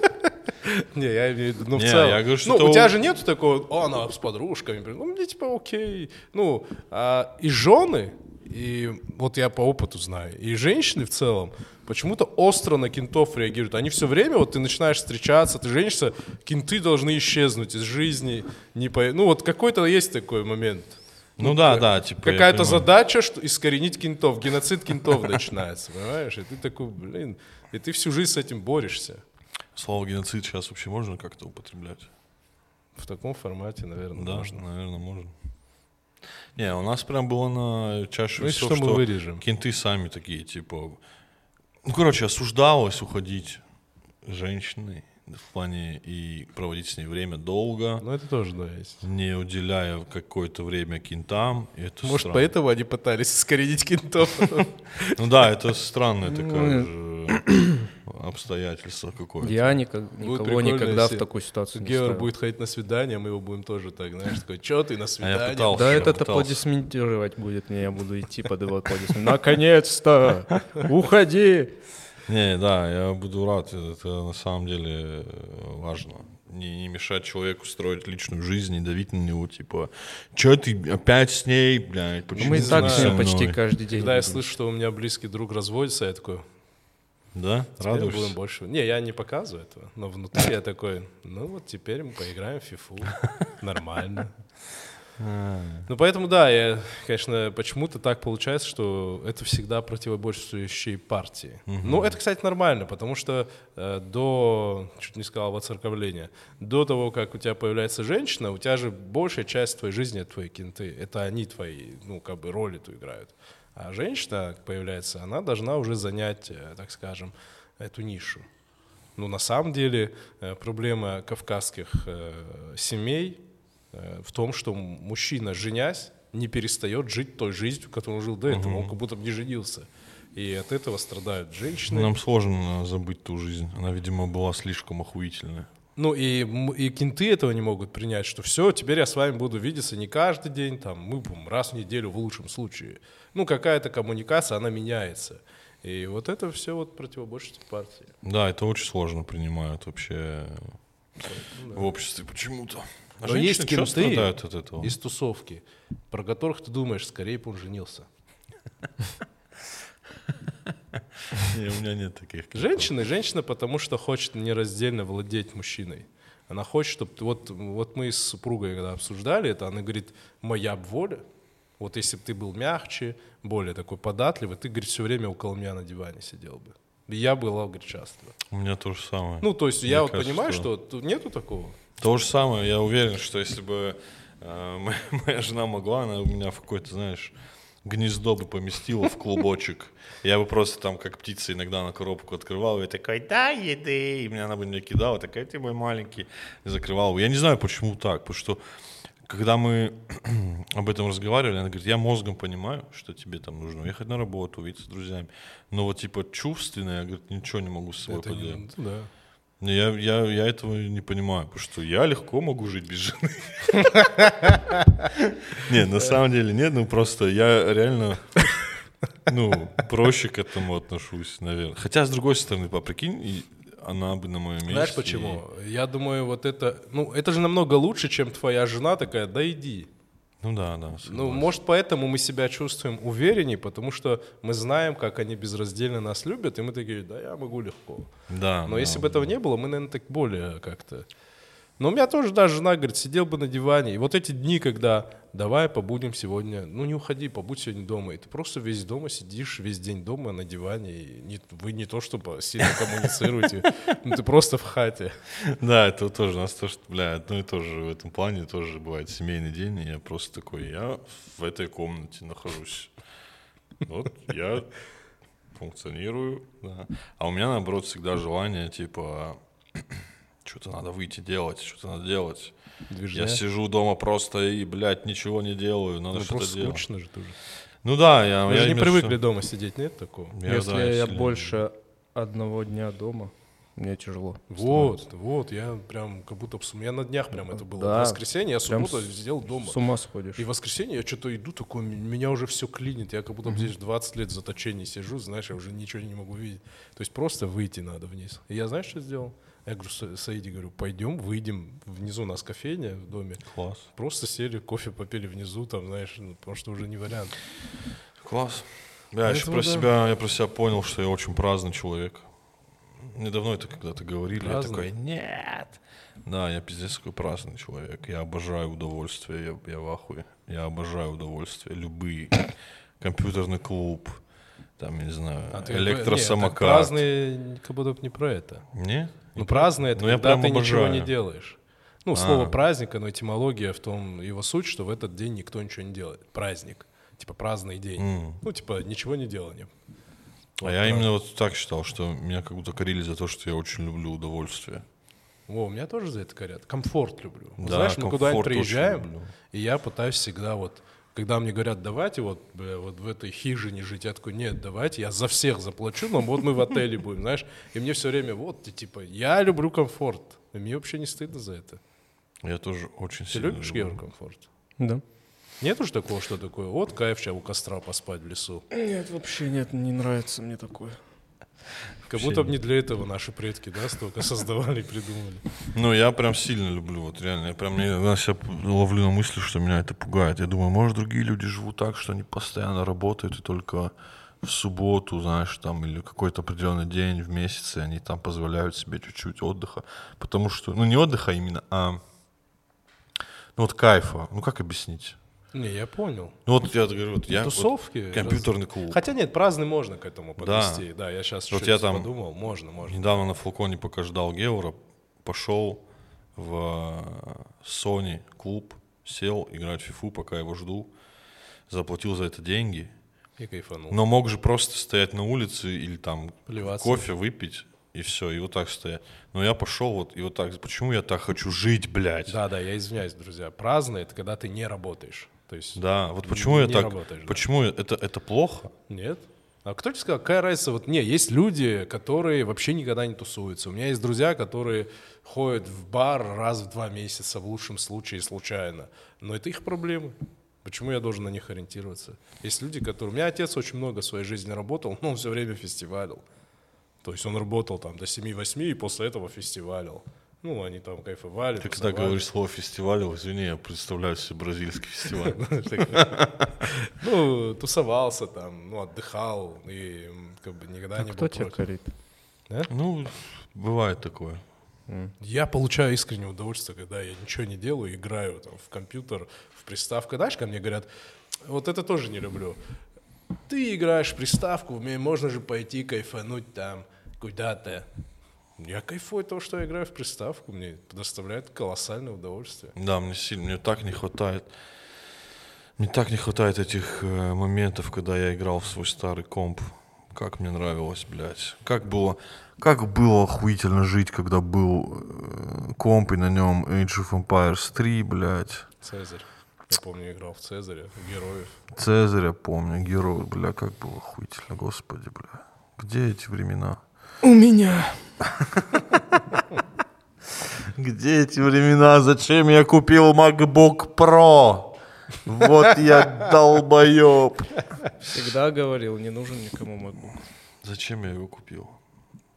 *laughs* Не, я имею в виду, ну в целом. я говорю, что Ну, у тебя же нету такого, «О, она с подружками. Ну, мне типа окей. Ну, а и жены, и вот я по опыту знаю, и женщины в целом почему-то остро на кентов реагируют. Они все время, вот ты начинаешь встречаться, ты женишься, кенты должны исчезнуть из жизни. Не по... Ну, вот какой-то есть такой момент. Ну да, да, типа. Какая-то задача, что искоренить кентов, геноцид кентов *laughs* начинается, понимаешь? И ты такой, блин, и ты всю жизнь с этим борешься. Слово геноцид сейчас вообще можно как-то употреблять? В таком формате, наверное, Да, можно. наверное, можно. Не, у нас прям было на чаше Ну, весов, что, мы вырежем. кенты сами такие, типа... Ну, короче, осуждалось уходить женщиной в плане и проводить с ней время долго, Ну, это тоже, да, есть. не уделяя какое-то время кентам. И это Может, странно. поэтому они пытались искоренить кентов. *laughs* Ну да, это странное Ну, такое же *clears throat* обстоятельство какое-то. Я никак- никого никогда в такую ситуацию не Геор будет ходить на свидание, мы его будем тоже так, знаешь, такой, что ты на свидание? пытался. Да Я этот пытался. аплодисментировать будет мне, я буду идти под его аплодисмент. Наконец-то! Уходи! Не, да, я буду рад. Это на самом деле э, важно. Не, не мешать человеку строить личную жизнь, не давить на него, типа, что ты опять с ней, блядь, почему Мы и так с мной?» почти каждый день. Когда я слышу, что у меня близкий друг разводится, я такой, Да? теперь Радуешься? будем больше... Не, я не показываю этого, но внутри я такой, ну вот теперь мы поиграем в фифу, *laughs* нормально. А, Ну, поэтому, да, я, конечно, почему-то так получается, что это всегда противоборствующие партии. Ну, это, кстати, нормально, потому что э, до, чуть не сказал, воцерковления, до того, как у тебя появляется женщина, у тебя же большая часть твоей жизни — это твои кенты. Это они твои, ну, как бы роль эту играют. А женщина появляется, она должна уже занять, э, так скажем, эту нишу. Ну, на самом деле, э, проблема кавказских э, семей в том, что мужчина, женясь, не перестает жить той жизнью, которой он жил до этого. Он как будто бы не женился. И от этого страдают женщины. Нам сложно забыть ту жизнь. Она, видимо, была слишком охуительная. Ну и, и кенты этого не могут принять, что все, теперь я с вами буду видеться не каждый день, там, мы будем раз в неделю в лучшем случае. Ну, какая-то коммуникация, она меняется. И вот это все вот противоборчество партии. Да, это очень сложно принимают вообще в обществе почему-то. А Но есть кенты страдают от этого? из тусовки, про которых ты думаешь, скорее бы он женился. *laughs* Не, у меня нет таких. *laughs* Женщина, женщина, потому что хочет нераздельно владеть мужчиной. Она хочет, чтобы... Вот, вот мы с супругой когда обсуждали это, она говорит, моя воля, вот если бы ты был мягче, более такой податливый, ты, говорит, все время около меня на диване сидел бы. Я была, говорит, часто. У меня то же самое. Ну, то есть Мне я вот кажется, понимаю, что- что нету такого. То же самое, я уверен, что если бы э, моя, *laughs* моя жена могла, она у меня в какой-то, знаешь, гнездо бы поместила в клубочек. Я бы просто там, как птица, иногда на коробку открывал, и такой, да, еды, и мне она бы мне кидала, такая, ты мой маленький, и закрывал бы. Я не знаю, почему так, потому что когда мы *clears throat* об этом разговаривали, она говорит, я мозгом понимаю, что тебе там нужно уехать на работу, увидеться с друзьями, но вот типа чувственно, я, говорит, ничего не могу с собой Это поделать. да. Я, я, я этого не понимаю, потому что я легко могу жить без жены. *laughs* Не, на самом деле нет, ну просто я реально, ну, проще к этому отношусь, наверное. Хотя, с другой стороны, по прикинь, она бы на моем месте. Знаешь почему? Я думаю, вот это... Ну, это же намного лучше, чем твоя жена такая, да иди. Ну да, да. Ну, согласен. может, поэтому мы себя чувствуем увереннее, потому что мы знаем, как они безраздельно нас любят, и мы такие, да, я могу легко. Да. Но да, если бы этого не было, мы, наверное, так более как-то... Но у меня тоже, да, жена говорит, сидел бы на диване. И вот эти дни, когда давай побудем сегодня, ну не уходи, побудь сегодня дома. И ты просто весь дома сидишь, весь день дома на диване. И не- вы не то, чтобы сильно коммуницируете, ну ты просто в хате. Да, это тоже у нас тоже, бля, одно и то же в этом плане тоже бывает семейный день, и я просто такой, я в этой комнате нахожусь. Вот я функционирую, да. А у меня, наоборот, всегда желание, типа, что-то надо выйти делать, что-то надо делать. Движня. Я сижу дома просто и, блядь, ничего не делаю, надо Ну что-то просто делать. скучно же тоже. Ну да, я, Мы я же не привыкли виду, дома сидеть, нет такого? что- Если да, я сильно- больше одного дня дома, мне тяжело. Вот, вот, я прям как будто... в сум- Я на днях прям это было. Да, В воскресенье я субботу с- сидел дома. С ума сходишь. И в воскресенье я что-то иду, такой, меня уже все клинит. Я как будто здесь 20 лет в заточении сижу, знаешь, я уже ничего не могу видеть. То есть просто выйти надо вниз. И я знаешь, что сделал? Я говорю, Са- Саиде, говорю, пойдем, выйдем. Внизу у нас кофейня в доме. Класс. Просто сели, кофе попили внизу, там, знаешь, ну, потому что уже не вариант. Класс. Я еще Поэтому про да. себя, я про себя понял, что я очень праздный человек. Мне давно это когда-то говорили, я Праздный? такой, нет. Да, я пиздец какой праздный человек. Я обожаю удовольствие, я, я в ахуе. Я обожаю удовольствие, любые. Компьютерный клуб, там, я не знаю, А ты- электросамокат. Нет, так праздные как будто бы не про это. Не? Ну, праздный это Ну, когда ты ничего обожаю. не делаешь. Ну, слово А. праздник, оно этимология в том, его суть, что в этот день никто ничего не делает. Праздник. Типа праздный день. М. Ну, типа ничего не делание. А я именно вот так считал, что меня как будто корили за то, что я очень люблю удовольствие. О, меня тоже за это корят. Комфорт люблю. Вот Да, Знаешь, мы куда-нибудь приезжаем, и я пытаюсь всегда вот, когда мне говорят, давайте вот, бля, вот в этой хижине жить, я такой, нет, давайте, я за всех заплачу, но вот мы в отеле будем, знаешь. И мне все время, вот, ты, типа, я люблю комфорт. И мне вообще не стыдно за это. Я тоже очень Ты сильно любишь, люблю. Еврокомфорт? Да. Нет уж такого, что такое, вот кайф сейчас у костра поспать в лесу. Нет, вообще нет, не нравится мне такое. Как будто бы не для этого наши предки, да, столько создавали и придумали. Ну, я прям сильно люблю, вот реально. Я прям не- иногда себя ловлю на мысли, что меня это пугает. Я думаю, может, другие люди живут так, что они постоянно работают, и только в субботу, знаешь, там, или какой-то определенный день в месяце они там позволяют себе чуть-чуть отдыха. Потому что, ну, не отдыха именно, а, ну, вот кайфа. Ну, как объяснить? Не, я понял. Ну, вот я говорю, вот я... вот Тусовки. компьютерный клуб. Хотя нет, праздный можно к этому подвести. Да, я сейчас Вот я там- подумал, можно, можно. Недавно на Фалконе пока ждал Геора, пошел в э, Sony клуб, сел играть в фифу, пока его жду, заплатил за это деньги, И кайфанул. но мог же просто стоять на улице или там Плеваться. кофе выпить и все, и вот так стоять. Но я пошел вот и вот так. Почему я так хочу жить, блядь? Да, да, я извиняюсь, друзья. Праздный это когда ты не работаешь. То есть Да, вот почему я так, работаешь, да. почему это, это плохо? нет. А кто тебе сказал, какая разница? Вот не, есть люди, которые вообще никогда не тусуются. У меня есть друзья, которые ходят в бар раз в два месяца, в лучшем случае, случайно. Но это их проблемы. Почему я должен на них ориентироваться? Есть люди, которые... У меня отец очень много в своей жизни работал, но он все время фестивалил. То есть он работал там до 7-8 и после этого фестивалил. Ну, они там кайфовали. Ты когда говоришь слово фестиваль, извини, я представляю себе бразильский фестиваль. *laughs* Ну, тусовался там, ну, отдыхал и как бы никогда А не кто был тебя против. корит? Ну, бывает такое. Я получаю искреннее удовольствие, когда я ничего не делаю, играю там в компьютер, в приставку. Знаешь, ко мне говорят, вот это тоже не люблю. Ты играешь в приставку, можно же пойти кайфануть там куда-то. Я кайфую от того, что я играю в приставку, мне доставляет колоссальное удовольствие. Да, мне сильно, мне так не хватает. Мне так не хватает этих э, моментов, когда я играл в свой старый комп. Как мне нравилось, блядь. Как было, как было охуительно жить, когда был э, комп и на нем Age of Empires 3, блядь. Цезарь. Я помню, играл в Цезаря, героев. Цезаря помню, герой, бля, как было охуительно, господи, бля. Где эти времена? У меня. Где эти времена? Зачем я купил MacBook Pro? Вот я долбоеб. Всегда говорил, не нужен никому MacBook. Зачем я его купил?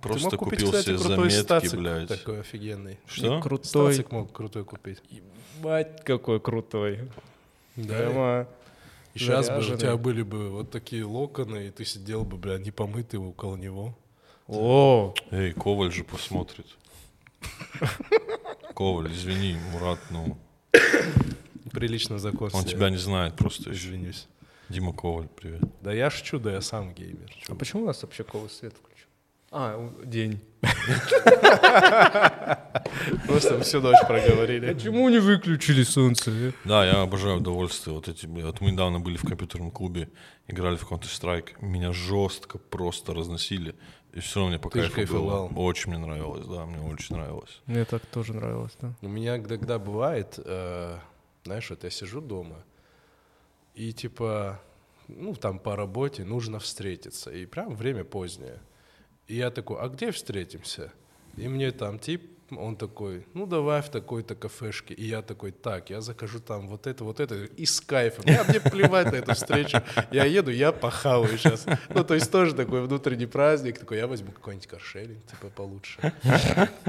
Просто мог купить, купил кстати, себе заметки, стацик блядь. такой офигенный. Что? Крутой. Стацик мог крутой купить. Мать, какой крутой. Да. Прямо И сейчас бы у тебя были бы вот такие локоны, и ты сидел бы, бля, не помытый около него. О, Эй, Коваль же посмотрит. Коваль, извини, Мурат, ну, Прилично закон. он тебя не знает просто. Извинюсь. Дима Коваль, привет. Да я шучу, да я сам геймер. А почему у нас вообще колый свет включен? А, день. Просто всю ночь проговорили. Почему не выключили солнце? Да, я обожаю удовольствие. Вот эти, вот мы недавно были в компьютерном клубе, играли в Counter-Strike. Меня жестко просто разносили. И все равно мне по Ты кайфу было. Очень мне нравилось, да, мне очень нравилось. Мне так тоже нравилось, да. У меня когда бывает, э, знаешь, вот я сижу дома, и типа, ну, там по работе нужно встретиться, и прям время позднее. И я такой, а где встретимся? И мне там тип, он такой, ну, давай в такой-то кафешке. И я такой, так, я закажу там вот это, вот это, и с кайфом. Я, мне плевать на эту встречу. Я еду, я похаваю сейчас. Ну, то есть тоже такой внутренний праздник. Такой, я возьму какой-нибудь каршеринг, типа, получше.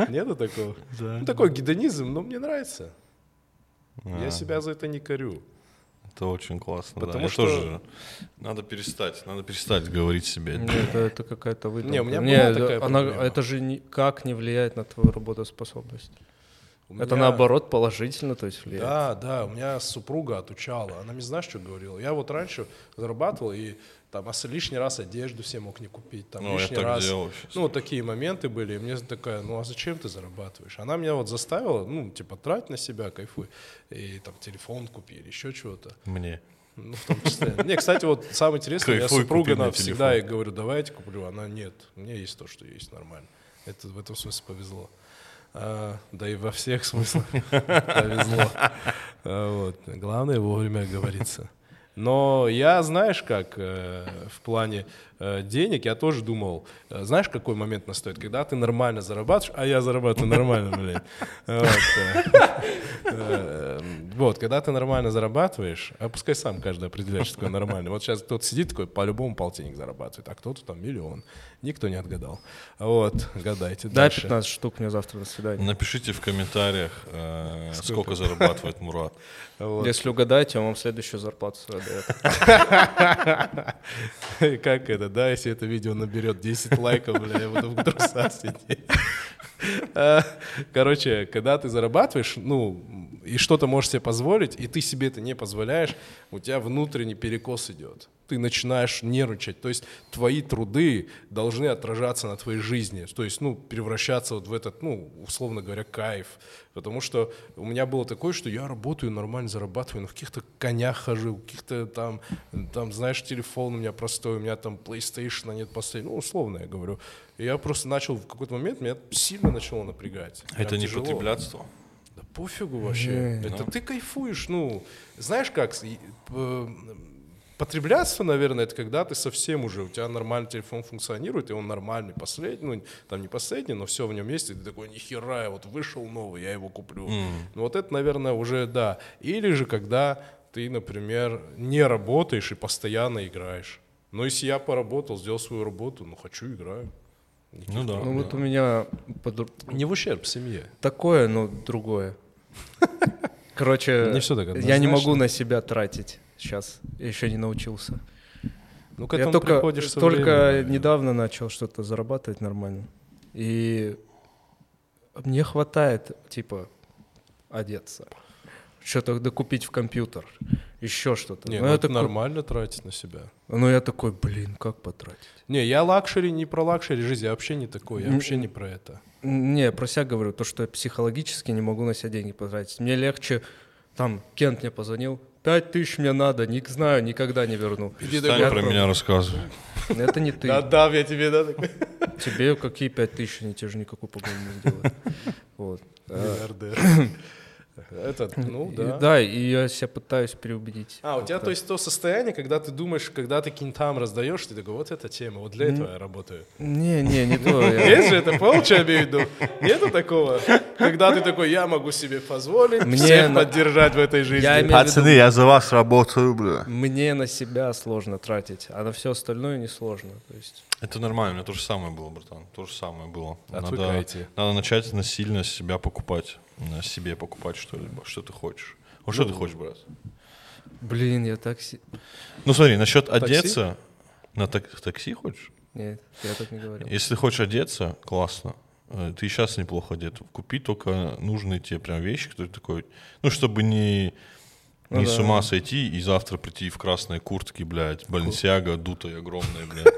Нету такого? Ну, такой гедонизм, но мне нравится. Я себя за это не корю. Это очень классно. Потому да. Я что- тоже. Надо перестать, надо перестать говорить себе. Нет, это, это какая-то выдумка. Не, у меня Не, была такая она- проблема. это же никак не влияет на твою работоспособность. У Это меня- наоборот положительно, то есть влияет. Да, да, у меня супруга отучала. Она мне знаешь, что говорила? Я вот раньше зарабатывал и там ос- лишний раз одежду себе мог не купить. Там, Ну, я лишний так раз. делал. Ну, вот такие моменты были. И мне такая, ну а зачем ты зарабатываешь? Она меня вот заставила, ну, типа, трать на себя, кайфуй. И там телефон купи или еще чего-то. Мне. Ну, в том числе. Не, кстати, вот самое интересное, я супруга она всегда и говорю, давайте куплю. Она нет, мне есть то, что есть нормально. Это в этом смысле повезло. А, да и во всех смыслах *laughs* повезло. А, вот. Главное вовремя говорится. Но я, знаешь, как э, в плане э, денег, я тоже думал, э, знаешь, какой момент настает, когда ты нормально зарабатываешь, а я зарабатываю нормально, блин. Э, вот, когда ты нормально зарабатываешь, а пускай сам каждый определяет, что такое нормально. Вот сейчас кто-то сидит такой, по-любому полтинник зарабатывает, а кто-то там миллион. Никто не отгадал. Вот, гадайте Дай дальше. 15 штук мне завтра до свидания. Напишите в комментариях, э, Сколько? сколько зарабатывает Мурат. *laughs* Вот. Если угадаете, он вам следующую зарплату дает. *laughs* Как это, да, если это видео наберет 10 лайков, бля, я буду в трусах *laughs* сидеть. *laughs* Короче, когда ты зарабатываешь, ну, и что-то можешь себе позволить, и ты себе это не позволяешь, у тебя внутренний перекос идет. Ты начинаешь нервничать. То есть твои труды должны отражаться на твоей жизни. То есть, ну, превращаться вот в этот, ну, условно говоря, кайф. Потому что у меня было такое, что я работаю, нормально зарабатываю, но в каких-то конях хожу, в каких-то там, там, знаешь, телефон у меня простой, у меня там PlayStation нет последний, ну, условно я говорю. И я просто начал в какой-то момент, меня сильно начало напрягать. Прям Это не тяжело. потреблятство? Да пофигу вообще. Не. Это Ну. ты кайфуешь, ну, знаешь как, Потреблятство, наверное, это когда ты совсем уже, у тебя нормальный телефон функционирует, и он нормальный, последний, ну, там не последний, но все в нем есть, и ты такой, нихера, я вот вышел новый, я его куплю. Ну, вот это, наверное, уже, да. Или же, когда ты, например, не работаешь и постоянно играешь. Но если я поработал, сделал свою работу, ну, хочу, играю. Никаких Ну да. Ну вот у меня Не в ущерб семье. такое, но другое. *laughs* Короче, Не всё так я не могу на себя тратить сейчас. Я еще не научился. Ну, к Я этому только, приходишь только временем. недавно начал что-то зарабатывать нормально. И мне хватает, типа, одеться. Что-то докупить в компьютер. Еще что-то. Не, Ну, ну это такой, нормально тратить на себя. ну я такой, блин, как потратить? Не, я luxury, не про luxury жизнь, я вообще не такой, я вообще не про это. Не, про себя говорю, то, что я психологически не могу на себя деньги потратить. Мне легче, там, Кент мне позвонил, пять тысяч мне надо, не знаю, никогда не верну. Перестань Я про меня рассказывай. Это не ты. Да, дам я тебе, да, такой Тебе какие пять тысяч, они тебе же никакую погоду не сделают. Вот. Миллиардер. *clears throat* Этот, *laughs* ну и- да. Да, и я себя пытаюсь переубедить. А, у тебя, то есть, то состояние, когда ты думаешь, когда ты кентам раздаешь, ты такой, вот эта тема, вот для этого я работаю. Не, не, не *laughs* то. я- Есть же это, понял, что я имею в виду? Нету такого? Когда ты такой, я могу себе позволить всех поддержать в этой жизни. Виду, я за вас работаю, бля. мне на себя сложно тратить, а на все остальное не сложно. То есть Это нормально, у меня то же самое было, братан. То же самое было. Надо, Отвыкайте. надо начать насильно себя покупать. На себе покупать что-либо, что ты хочешь. Вот что ты хочешь, брат? Блин, я так... си- Ну смотри, насчет Такси? одеться. На так- такси хочешь? Нет, я так не говорил. Если ты хочешь одеться, классно. Э, Ты сейчас неплохо одет. Купи только нужные тебе прям вещи, которые такой, ну, чтобы не, Ну не да. с ума сойти и завтра прийти в красной куртке, блядь, Баленсиага, дутая, огромная, блядь.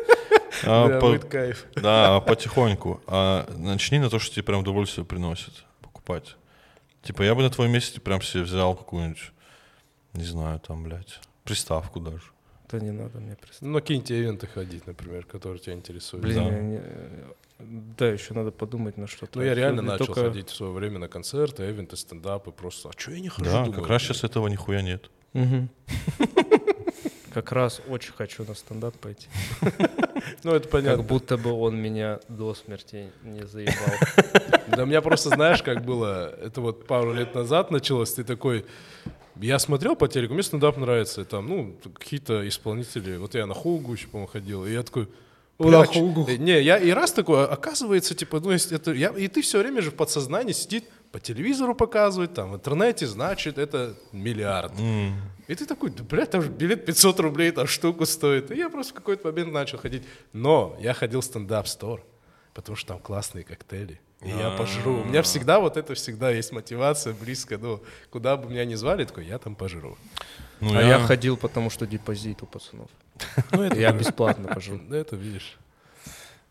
А Да, по- будет кайф. Да, а потихоньку. А начни на то, что тебе прям удовольствие приносит покупать. Типа, я бы на твоем месте прям себе взял какую-нибудь, не знаю, там, блядь, приставку даже. Это не надо мне представить. Ну, на какие-нибудь ивенты ходить, например, которые тебя интересуют. Блин, да. я не- да, еще надо подумать на что-то. Ну, я реально начал только- ходить в свое время на концерты, ивенты, стендапы, просто, а что я не хожу? Да, думаю, как раз сейчас этого нихуя нет. Мгм. *laughs* Как раз очень хочу на стендап пойти. *laughs* Ну, это понятно. Как будто бы он меня до смерти не заебал. *laughs* Да у меня просто, знаешь, как было, это вот пару лет назад началось, ты такой, я смотрел по телеку, мне стендап нравится, там, ну, какие-то исполнители, вот я на Хугу еще, по-моему, ходил, и я такой, На «Бля, чё- Хугу». э, Не, я и раз такой, оказывается, типа, ну, если это, я, и ты все время же в подсознании сидит, по телевизору показывают, там, в интернете, значит, это миллиард. М. И ты такой, да, блядь, там же билет 500 рублей, там штуку стоит. И я просто в какой-то момент начал ходить. Но я ходил в стендап-стор, потому что там классные коктейли. И я пожру. У меня всегда вот это всегда есть мотивация близко. Ну, куда бы меня ни звали, такой, я там пожру. Ну, А я ходил, потому что депозит у пацанов. *laughs* Ну, это, Я бесплатно пожил. ну, *laughs* это видишь.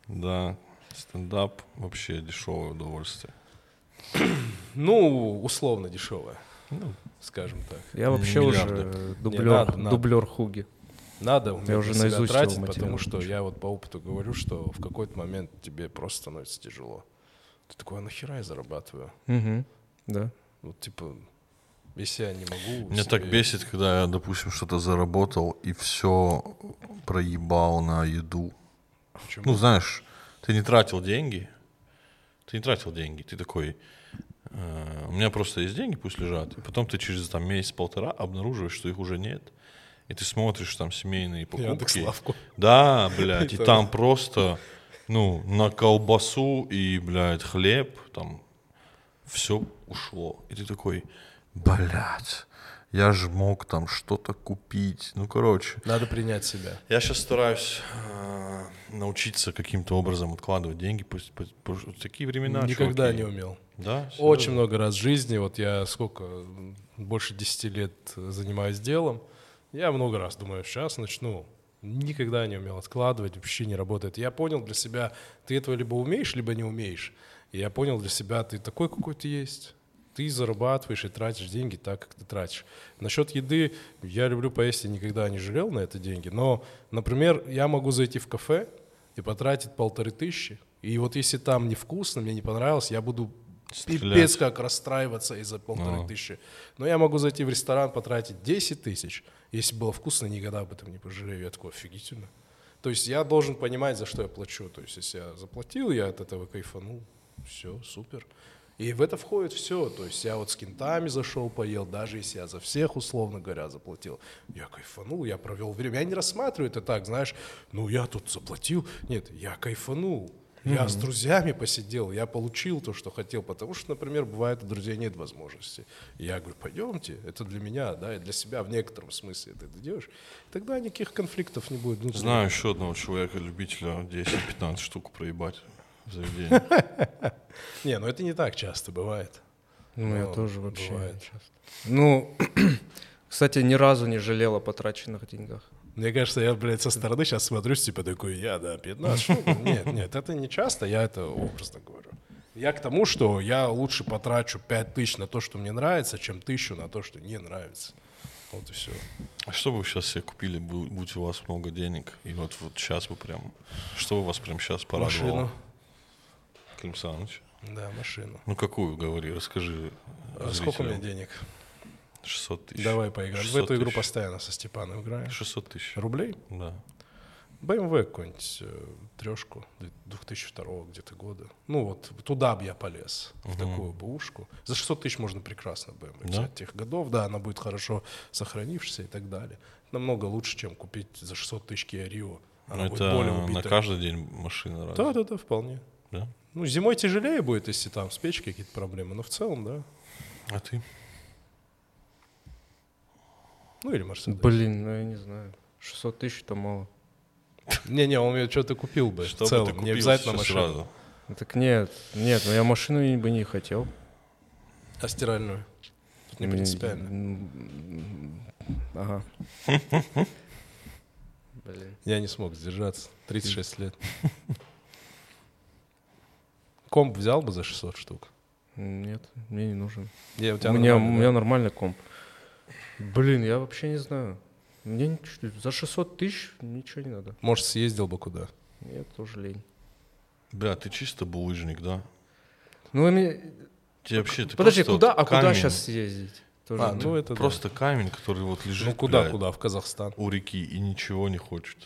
Да, стендап вообще дешевое удовольствие. *clears throat* Ну, условно дешевое, Ну, скажем так. Я вообще Миллиарды. уже дублер, надо, надо. дублер Хуги. Надо уметь Я уже на себя тратить, потому что учу. я вот по опыту говорю, что в какой-то момент тебе просто становится тяжело. Ты такой, а нахера я зарабатываю? Мгм. Да. Вот, типа, если я не могу... Меня так себе- бесит, когда я, допустим, что-то заработал и все проебал на еду. Почему? Ну, знаешь, ты не тратил деньги. Ты не тратил деньги. Ты такой, «Э, у меня просто есть деньги, пусть лежат. И потом ты через там месяц-полтора обнаруживаешь, что их уже нет. И ты смотришь там семейные покупки. Яндекс.Лавку. Да, блядь, и там просто, ну, на колбасу и, блядь, хлеб, там все ушло. И ты такой, блядь, я же мог там что-то купить. Ну, короче. Надо принять себя. Я сейчас стараюсь э, научиться каким-то образом откладывать деньги. Пусть, пусть- пусть- такие времена, Никогда чуваки. не умел. Да? Очень Серьезно? много раз в жизни, вот я сколько, больше 10 лет занимаюсь делом, я много раз думаю, сейчас начну. Никогда не умел откладывать, вообще не работает. Я понял для себя, ты этого либо умеешь, либо не умеешь. И я понял для себя, ты такой, какой ты есть. Ты зарабатываешь и тратишь деньги так, как ты тратишь. Насчет еды, я люблю поесть и никогда не жалел на это деньги. Но, например, я могу зайти в кафе и потратить полторы тысячи. И вот если там невкусно, мне не понравилось, я буду Стрелять. пипец как расстраиваться из-за полторы А. тысячи. Но я могу зайти в ресторан, потратить 10 тысяч. Если было вкусно, никогда об этом не пожалею. Я такой, офигительно. То есть я должен понимать, за что я плачу. То есть если я заплатил, я от этого кайфанул. Все, супер. И в это входит все. То есть я вот с кентами зашел, поел, даже если я за всех, условно говоря, заплатил. Я кайфанул, я провел время. Я не рассматриваю это так, знаешь, ну я тут заплатил. Нет, я кайфанул. Я с друзьями посидел, я получил то, что хотел, потому что, например, бывает, у друзей нет возможности. Я говорю, пойдемте, это для меня, да, и для себя в некотором смысле ты это делаешь. Тогда никаких конфликтов не будет. внутренних. Знаю еще одного человека, любителя 10-15 штук проебать в заведении. *laughs* Не, ну это не так часто бывает. Ну, я тоже вообще часто. Ну, *clears throat* кстати, ни разу не жалел о потраченных деньгах. Мне кажется, я, блядь, со стороны сейчас смотрюсь, типа такой, я, да, 15 *laughs* штук. Нет, нет, это не часто, я это образно говорю. Я к тому, что я лучше потрачу 5 тысяч на то, что мне нравится, чем тысячу на то, что не нравится. Вот и все. А что бы вы сейчас себе купили, бу- будь у вас много денег, и вот, вот сейчас бы прям, что бы вас прям сейчас порадовало? Машину. Клим Саныч? Да, машину. Ну какую, говори, расскажи. А сколько у меня денег? 600 тысяч. Давай поиграем. В 600 эту игру тысяч. постоянно со Степаном играем. 600 тысяч. Рублей? Да. BMW какую-нибудь э, трешку 2002 где-то года. Ну вот туда бы я полез, в такую бушку. За 600 тысяч можно прекрасно BMW Да? взять тех годов, да, она будет хорошо сохранившаяся и так далее. Намного лучше, чем купить за 600 тысяч Kia Rio. Она Ну, будет это более на каждый день машина разве? Да, да, да, вполне. Да? Ну, зимой тяжелее будет, если там с печкой какие-то проблемы, но в целом, да. А ты? Ну или Мерседес. Блин, ну я не знаю. 600 тысяч это мало. Не-не, он мне что-то купил бы Что в бы целом, ты не купил обязательно машину. сразу? Ну, Так нет, нет, ну я машину бы не хотел. А стиральную? Тут не принципиально. Ага. *laughs* Блин. Я не смог сдержаться. 36 лет. *laughs* Комп взял бы за 600 штук. Нет, мне не нужен. Я, у У тебя меня, у меня да? нормальный комп. Блин, я вообще не знаю. Мне за 600 тысяч ничего не надо. Может, съездил бы куда? Мне тоже лень. Бля, ты чисто булыжник, да? Ну, мне- Тебе вообще, ты подожди, куда, вот а куда камень, сейчас съездить? Тоже А, ну это да. Просто камень, который вот лежит, Ну куда, блядь, куда? В Казахстан. у реки и ничего не хочет.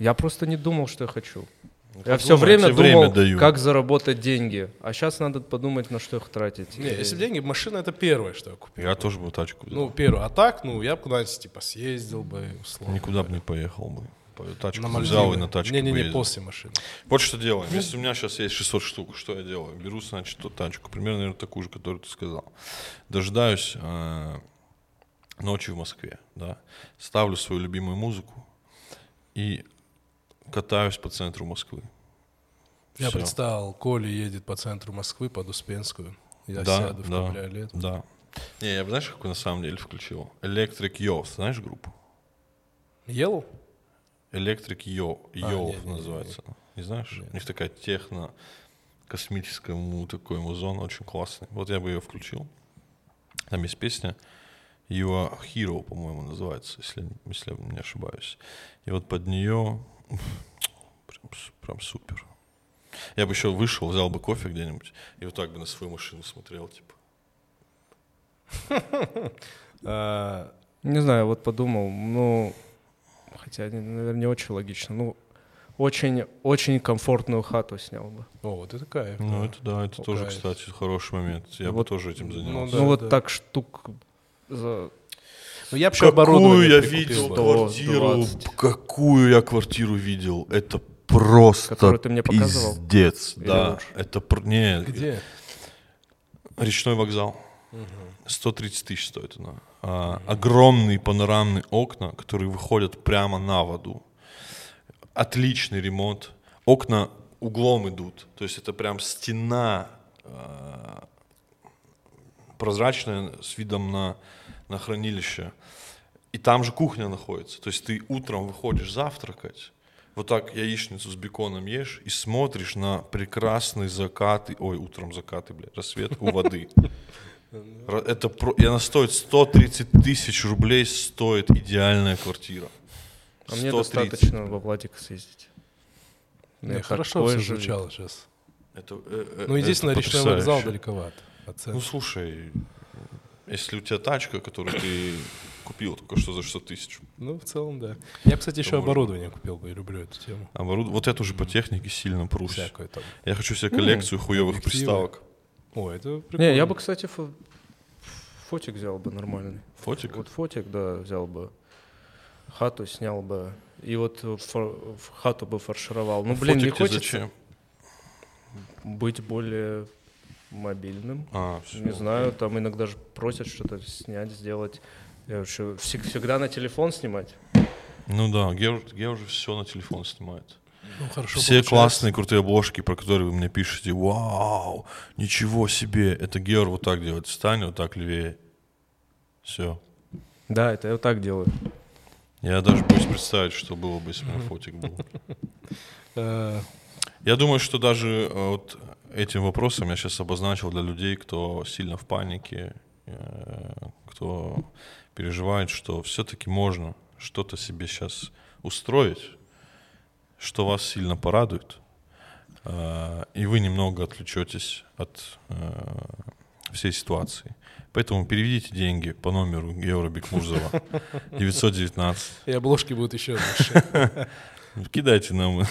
Я просто не думал, что я хочу. Ну, Я все время тебе думал, время даю. как заработать деньги. А сейчас надо подумать, на что их тратить. Не, если деньги, машина это первое, что я купил. Я тоже бы тачку взял. Ну, первое. А так, ну, я бы куда-нибудь типа съездил бы, условно. Никуда бы не поехал бы. Тачку На Мальдивы. взял и на тачке Не-не-не, поездил. после машины. Вот что делаем. Если у меня сейчас есть 600 штук, что я делаю? Беру, значит, ту тачку, примерно, наверное, такую же, которую ты сказал. Дожидаюсь э, ночи в Москве, да. Ставлю свою любимую музыку и катаюсь по центру Москвы. Я Всё. представил, Коля едет по центру Москвы, под Успенскую. Я Да, сяду в да. кабриолет. Да. Не, я бы, знаешь, какой на самом деле включил? Electric Youth, знаешь группу? Ел? Electric Yo, А, Youth не, не, не, называется. Не знаешь? У них такая техно, космическая, му, такой музон, очень классный. Вот я бы ее включил. Там есть песня You are Hero, по-моему, называется, если, если я не ошибаюсь. И вот под нее прям, прям супер. Я бы еще вышел, взял бы кофе где-нибудь и вот так бы на свою машину смотрел, типа. *laughs* А, Не знаю, вот подумал, ну, хотя, наверное, не очень логично. Ну, очень, очень комфортную хату снял бы. О, вот это кайф. Ну, да. это да, это тоже, кайф. кстати, хороший момент. Я бы Вот, тоже этим ну, занялся. Да, ну, вот да. так штук за... Ну, я еще оборудование я видел квартиру, 20. какую я квартиру видел, это просто Которую ты мне показывал? пиздец, Или да, лучше? это не Где? речной вокзал, 130 тысяч стоит она, А, огромные панорамные окна, которые выходят прямо на воду, отличный ремонт, окна углом идут, то есть это прям стена а, прозрачная с видом на, на хранилище. И там же кухня находится. То есть ты утром выходишь завтракать, вот так яичницу с беконом ешь и смотришь на прекрасный закат, ой, утром закаты, блядь, рассвет у воды. Это про, и она стоит 130 тысяч рублей, стоит идеальная квартира. А мне 130. достаточно во Владик съездить. Не, Я хорошо все звучало сейчас. Это, э, э, Ну, единственное, это речной вокзал далековато Ну, слушай, если у тебя тачка, которую ты купил только что за 600 тысяч, Ну, в целом, да. Я, кстати, еще оборудование купил бы, я люблю эту тему. оборуд... вот это уже по технике сильно прусь. Всякое там. Я хочу себе коллекцию хуевых приставок. О, это прикольно. Не, я бы, кстати, фо- фотик взял бы нормальный. Фотик? Вот фотик, да, взял бы. Хату снял бы. И вот фор- хату бы фаршировал. Ну, блин, не Фотик тебе хочется зачем? быть более мобильным. А, всё. Не знаю, там иногда же просят что-то снять, сделать. Я вообще всег- всегда на телефон снимать. Ну да, Ге уже все на телефон снимает. Ну, хорошо Все получается. классные, крутые обложки, про которые вы мне пишете, вау, ничего себе, это Геор вот так делает, встань вот так левее. Все. Да, это я вот так делаю. Я даже боюсь представить, что было бы, если бы у меня фотик был. Э, Я думаю, что даже э, вот этим вопросом я сейчас обозначил для людей, кто сильно в панике, э, кто переживает, что все-таки можно что-то себе сейчас устроить, что вас сильно порадует, э, и вы немного отвлечетесь от э, всей ситуации. Поэтому переведите деньги по номеру Геора Бекмурзова *laughs* 919. И обложки будут еще *laughs* лучше. Кидайте нам.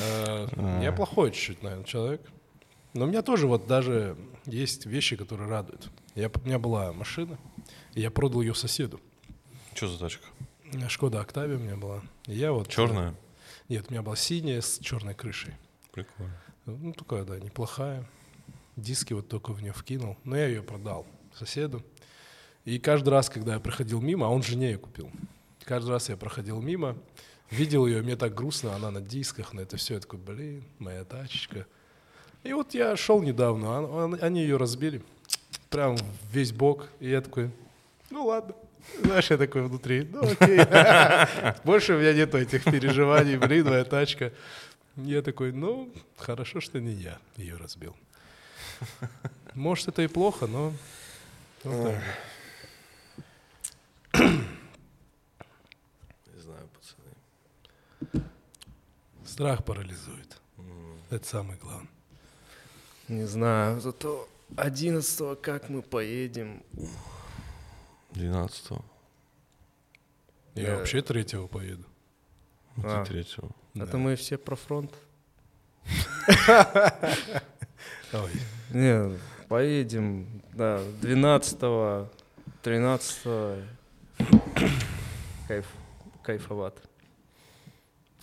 Э, Я плохой чуть-чуть, наверное, человек. Но у меня тоже вот даже есть вещи, которые радуют. Я, у меня была машина, и я продал ее соседу. Что за тачка? Шкода Октавия у меня была. И я вот... Черная? Нет, у меня была синяя с черной крышей. Прикольно. Ну, такая, да, неплохая. Диски вот только в нее вкинул. Но я ее продал соседу. И каждый раз, когда я проходил мимо, а он жене ее купил. Каждый раз я проходил мимо, видел ее, мне так грустно, она на дисках, на это все. Я такой, блин, моя тачечка. И вот я шел недавно, а- а- они ее разбили. Прям весь бок. И я такой, ну ладно. Знаешь, я такой внутри, ну окей. *laughs* Больше у меня нету этих переживаний, блин, моя тачка. Я такой, ну, хорошо, что не я ее разбил. Может, это и плохо, но... вот *clears throat* так вот. Не знаю, пацаны. Страх парализует. Это самое главное. Не знаю, зато 11 как мы поедем. 12 Я Да. вообще третьего поеду. А. третьего. Это мы все про фронт. *laughs* Ой, Не, поедем, да, 12 13 Кайф, кайфоват.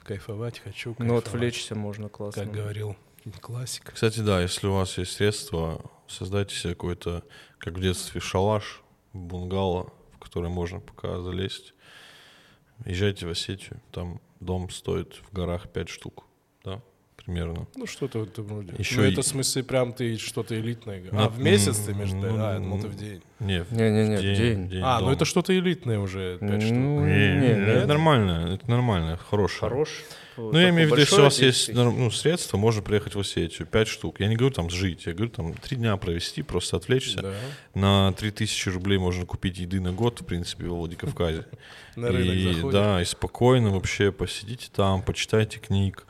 Кайфовать хочу, Ну, кайфовать. отвлечься можно классно. Как говорил классик. Кстати, да, если у вас есть средства, создайте себе какой-то, как в детстве, шалаш, бунгало, в который можно пока залезть. Езжайте в Осетию, там дом стоит в горах 5 штук, примерно. Ну, что-то в этом роде. Ещё ну, это в смысле прям ты что-то элитное. говоришь. Ну, А, в месяц ты между... ну, А, я думал, ты в день. Не, в Не-не-не, в день. А, ну дома. это что-то элитное уже, пять штук. Ну, Не, не, это нет. нормально, это нормально, хорошее. Хорош. Ну, я имею в виду, если у вас есть ну, средства, можно приехать в Осетию, 5 штук. Я не говорю там жить, я говорю там 3 дня провести, просто отвлечься. Да. На 3000 рублей можно купить еды на год, в принципе, во Владикавказе. *laughs* На рынок и. Да, и спокойно вообще посидите там, почитайте книг,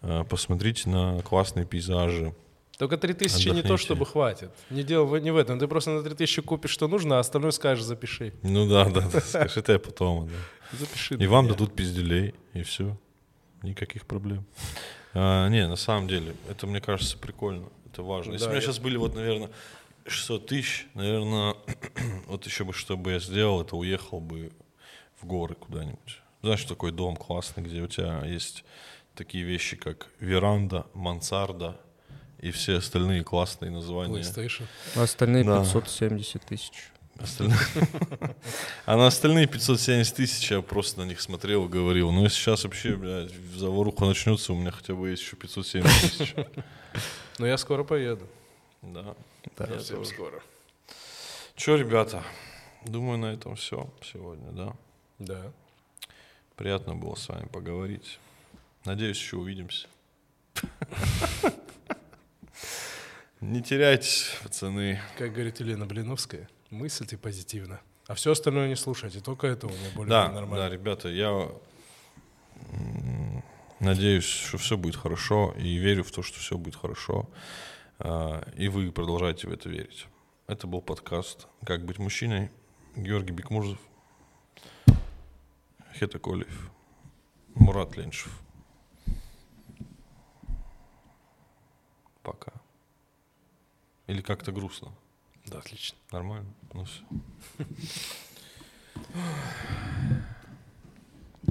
посмотрите на классные пейзажи. Только 3000 не то, чтобы хватит. Не дело не в этом. Ты просто на 3000 купишь, что нужно, а остальное скажешь, запиши. Ну да, да, да скажи это я потом. да. Запиши. И вам меня. дадут пизделей, и все. Никаких проблем. А, не, на самом деле, это, мне кажется, прикольно. Это важно. Если Да, у меня я- сейчас были, вот, наверное, 600 тысяч, наверное, *clears throat* вот еще бы, что бы я сделал, это уехал бы в горы куда-нибудь. Знаешь, такой дом классный, где у тебя есть такие вещи, как веранда, мансарда и все остальные классные названия. PlayStation. А остальные Да. 570 тысяч. Остальные- А на остальные 570 тысяч я просто на них смотрел и говорил, ну если сейчас вообще, блядь, заваруха начнется, у меня хотя бы есть еще 570 тысяч. Но я скоро поеду. Да. Да. Я Совсем скоро. Че, ребята, думаю, на этом все сегодня, да? Да. Приятно было с вами поговорить. Надеюсь, еще увидимся. Не теряйтесь, пацаны. Как говорит Елена Блиновская, мыслите позитивно. А все остальное не слушайте, только это у меня более Да, нормально. да, ребята, я Надеюсь, что все будет хорошо, и верю в то, что все будет хорошо. А, И вы продолжаете в это верить. Это был подкаст «Как быть мужчиной». Георгий Бекмурзов, Хета Колев, Мурат Леншев. Пока. Или как-то грустно? Да, отлично. Нормально? Ну все. *laughs*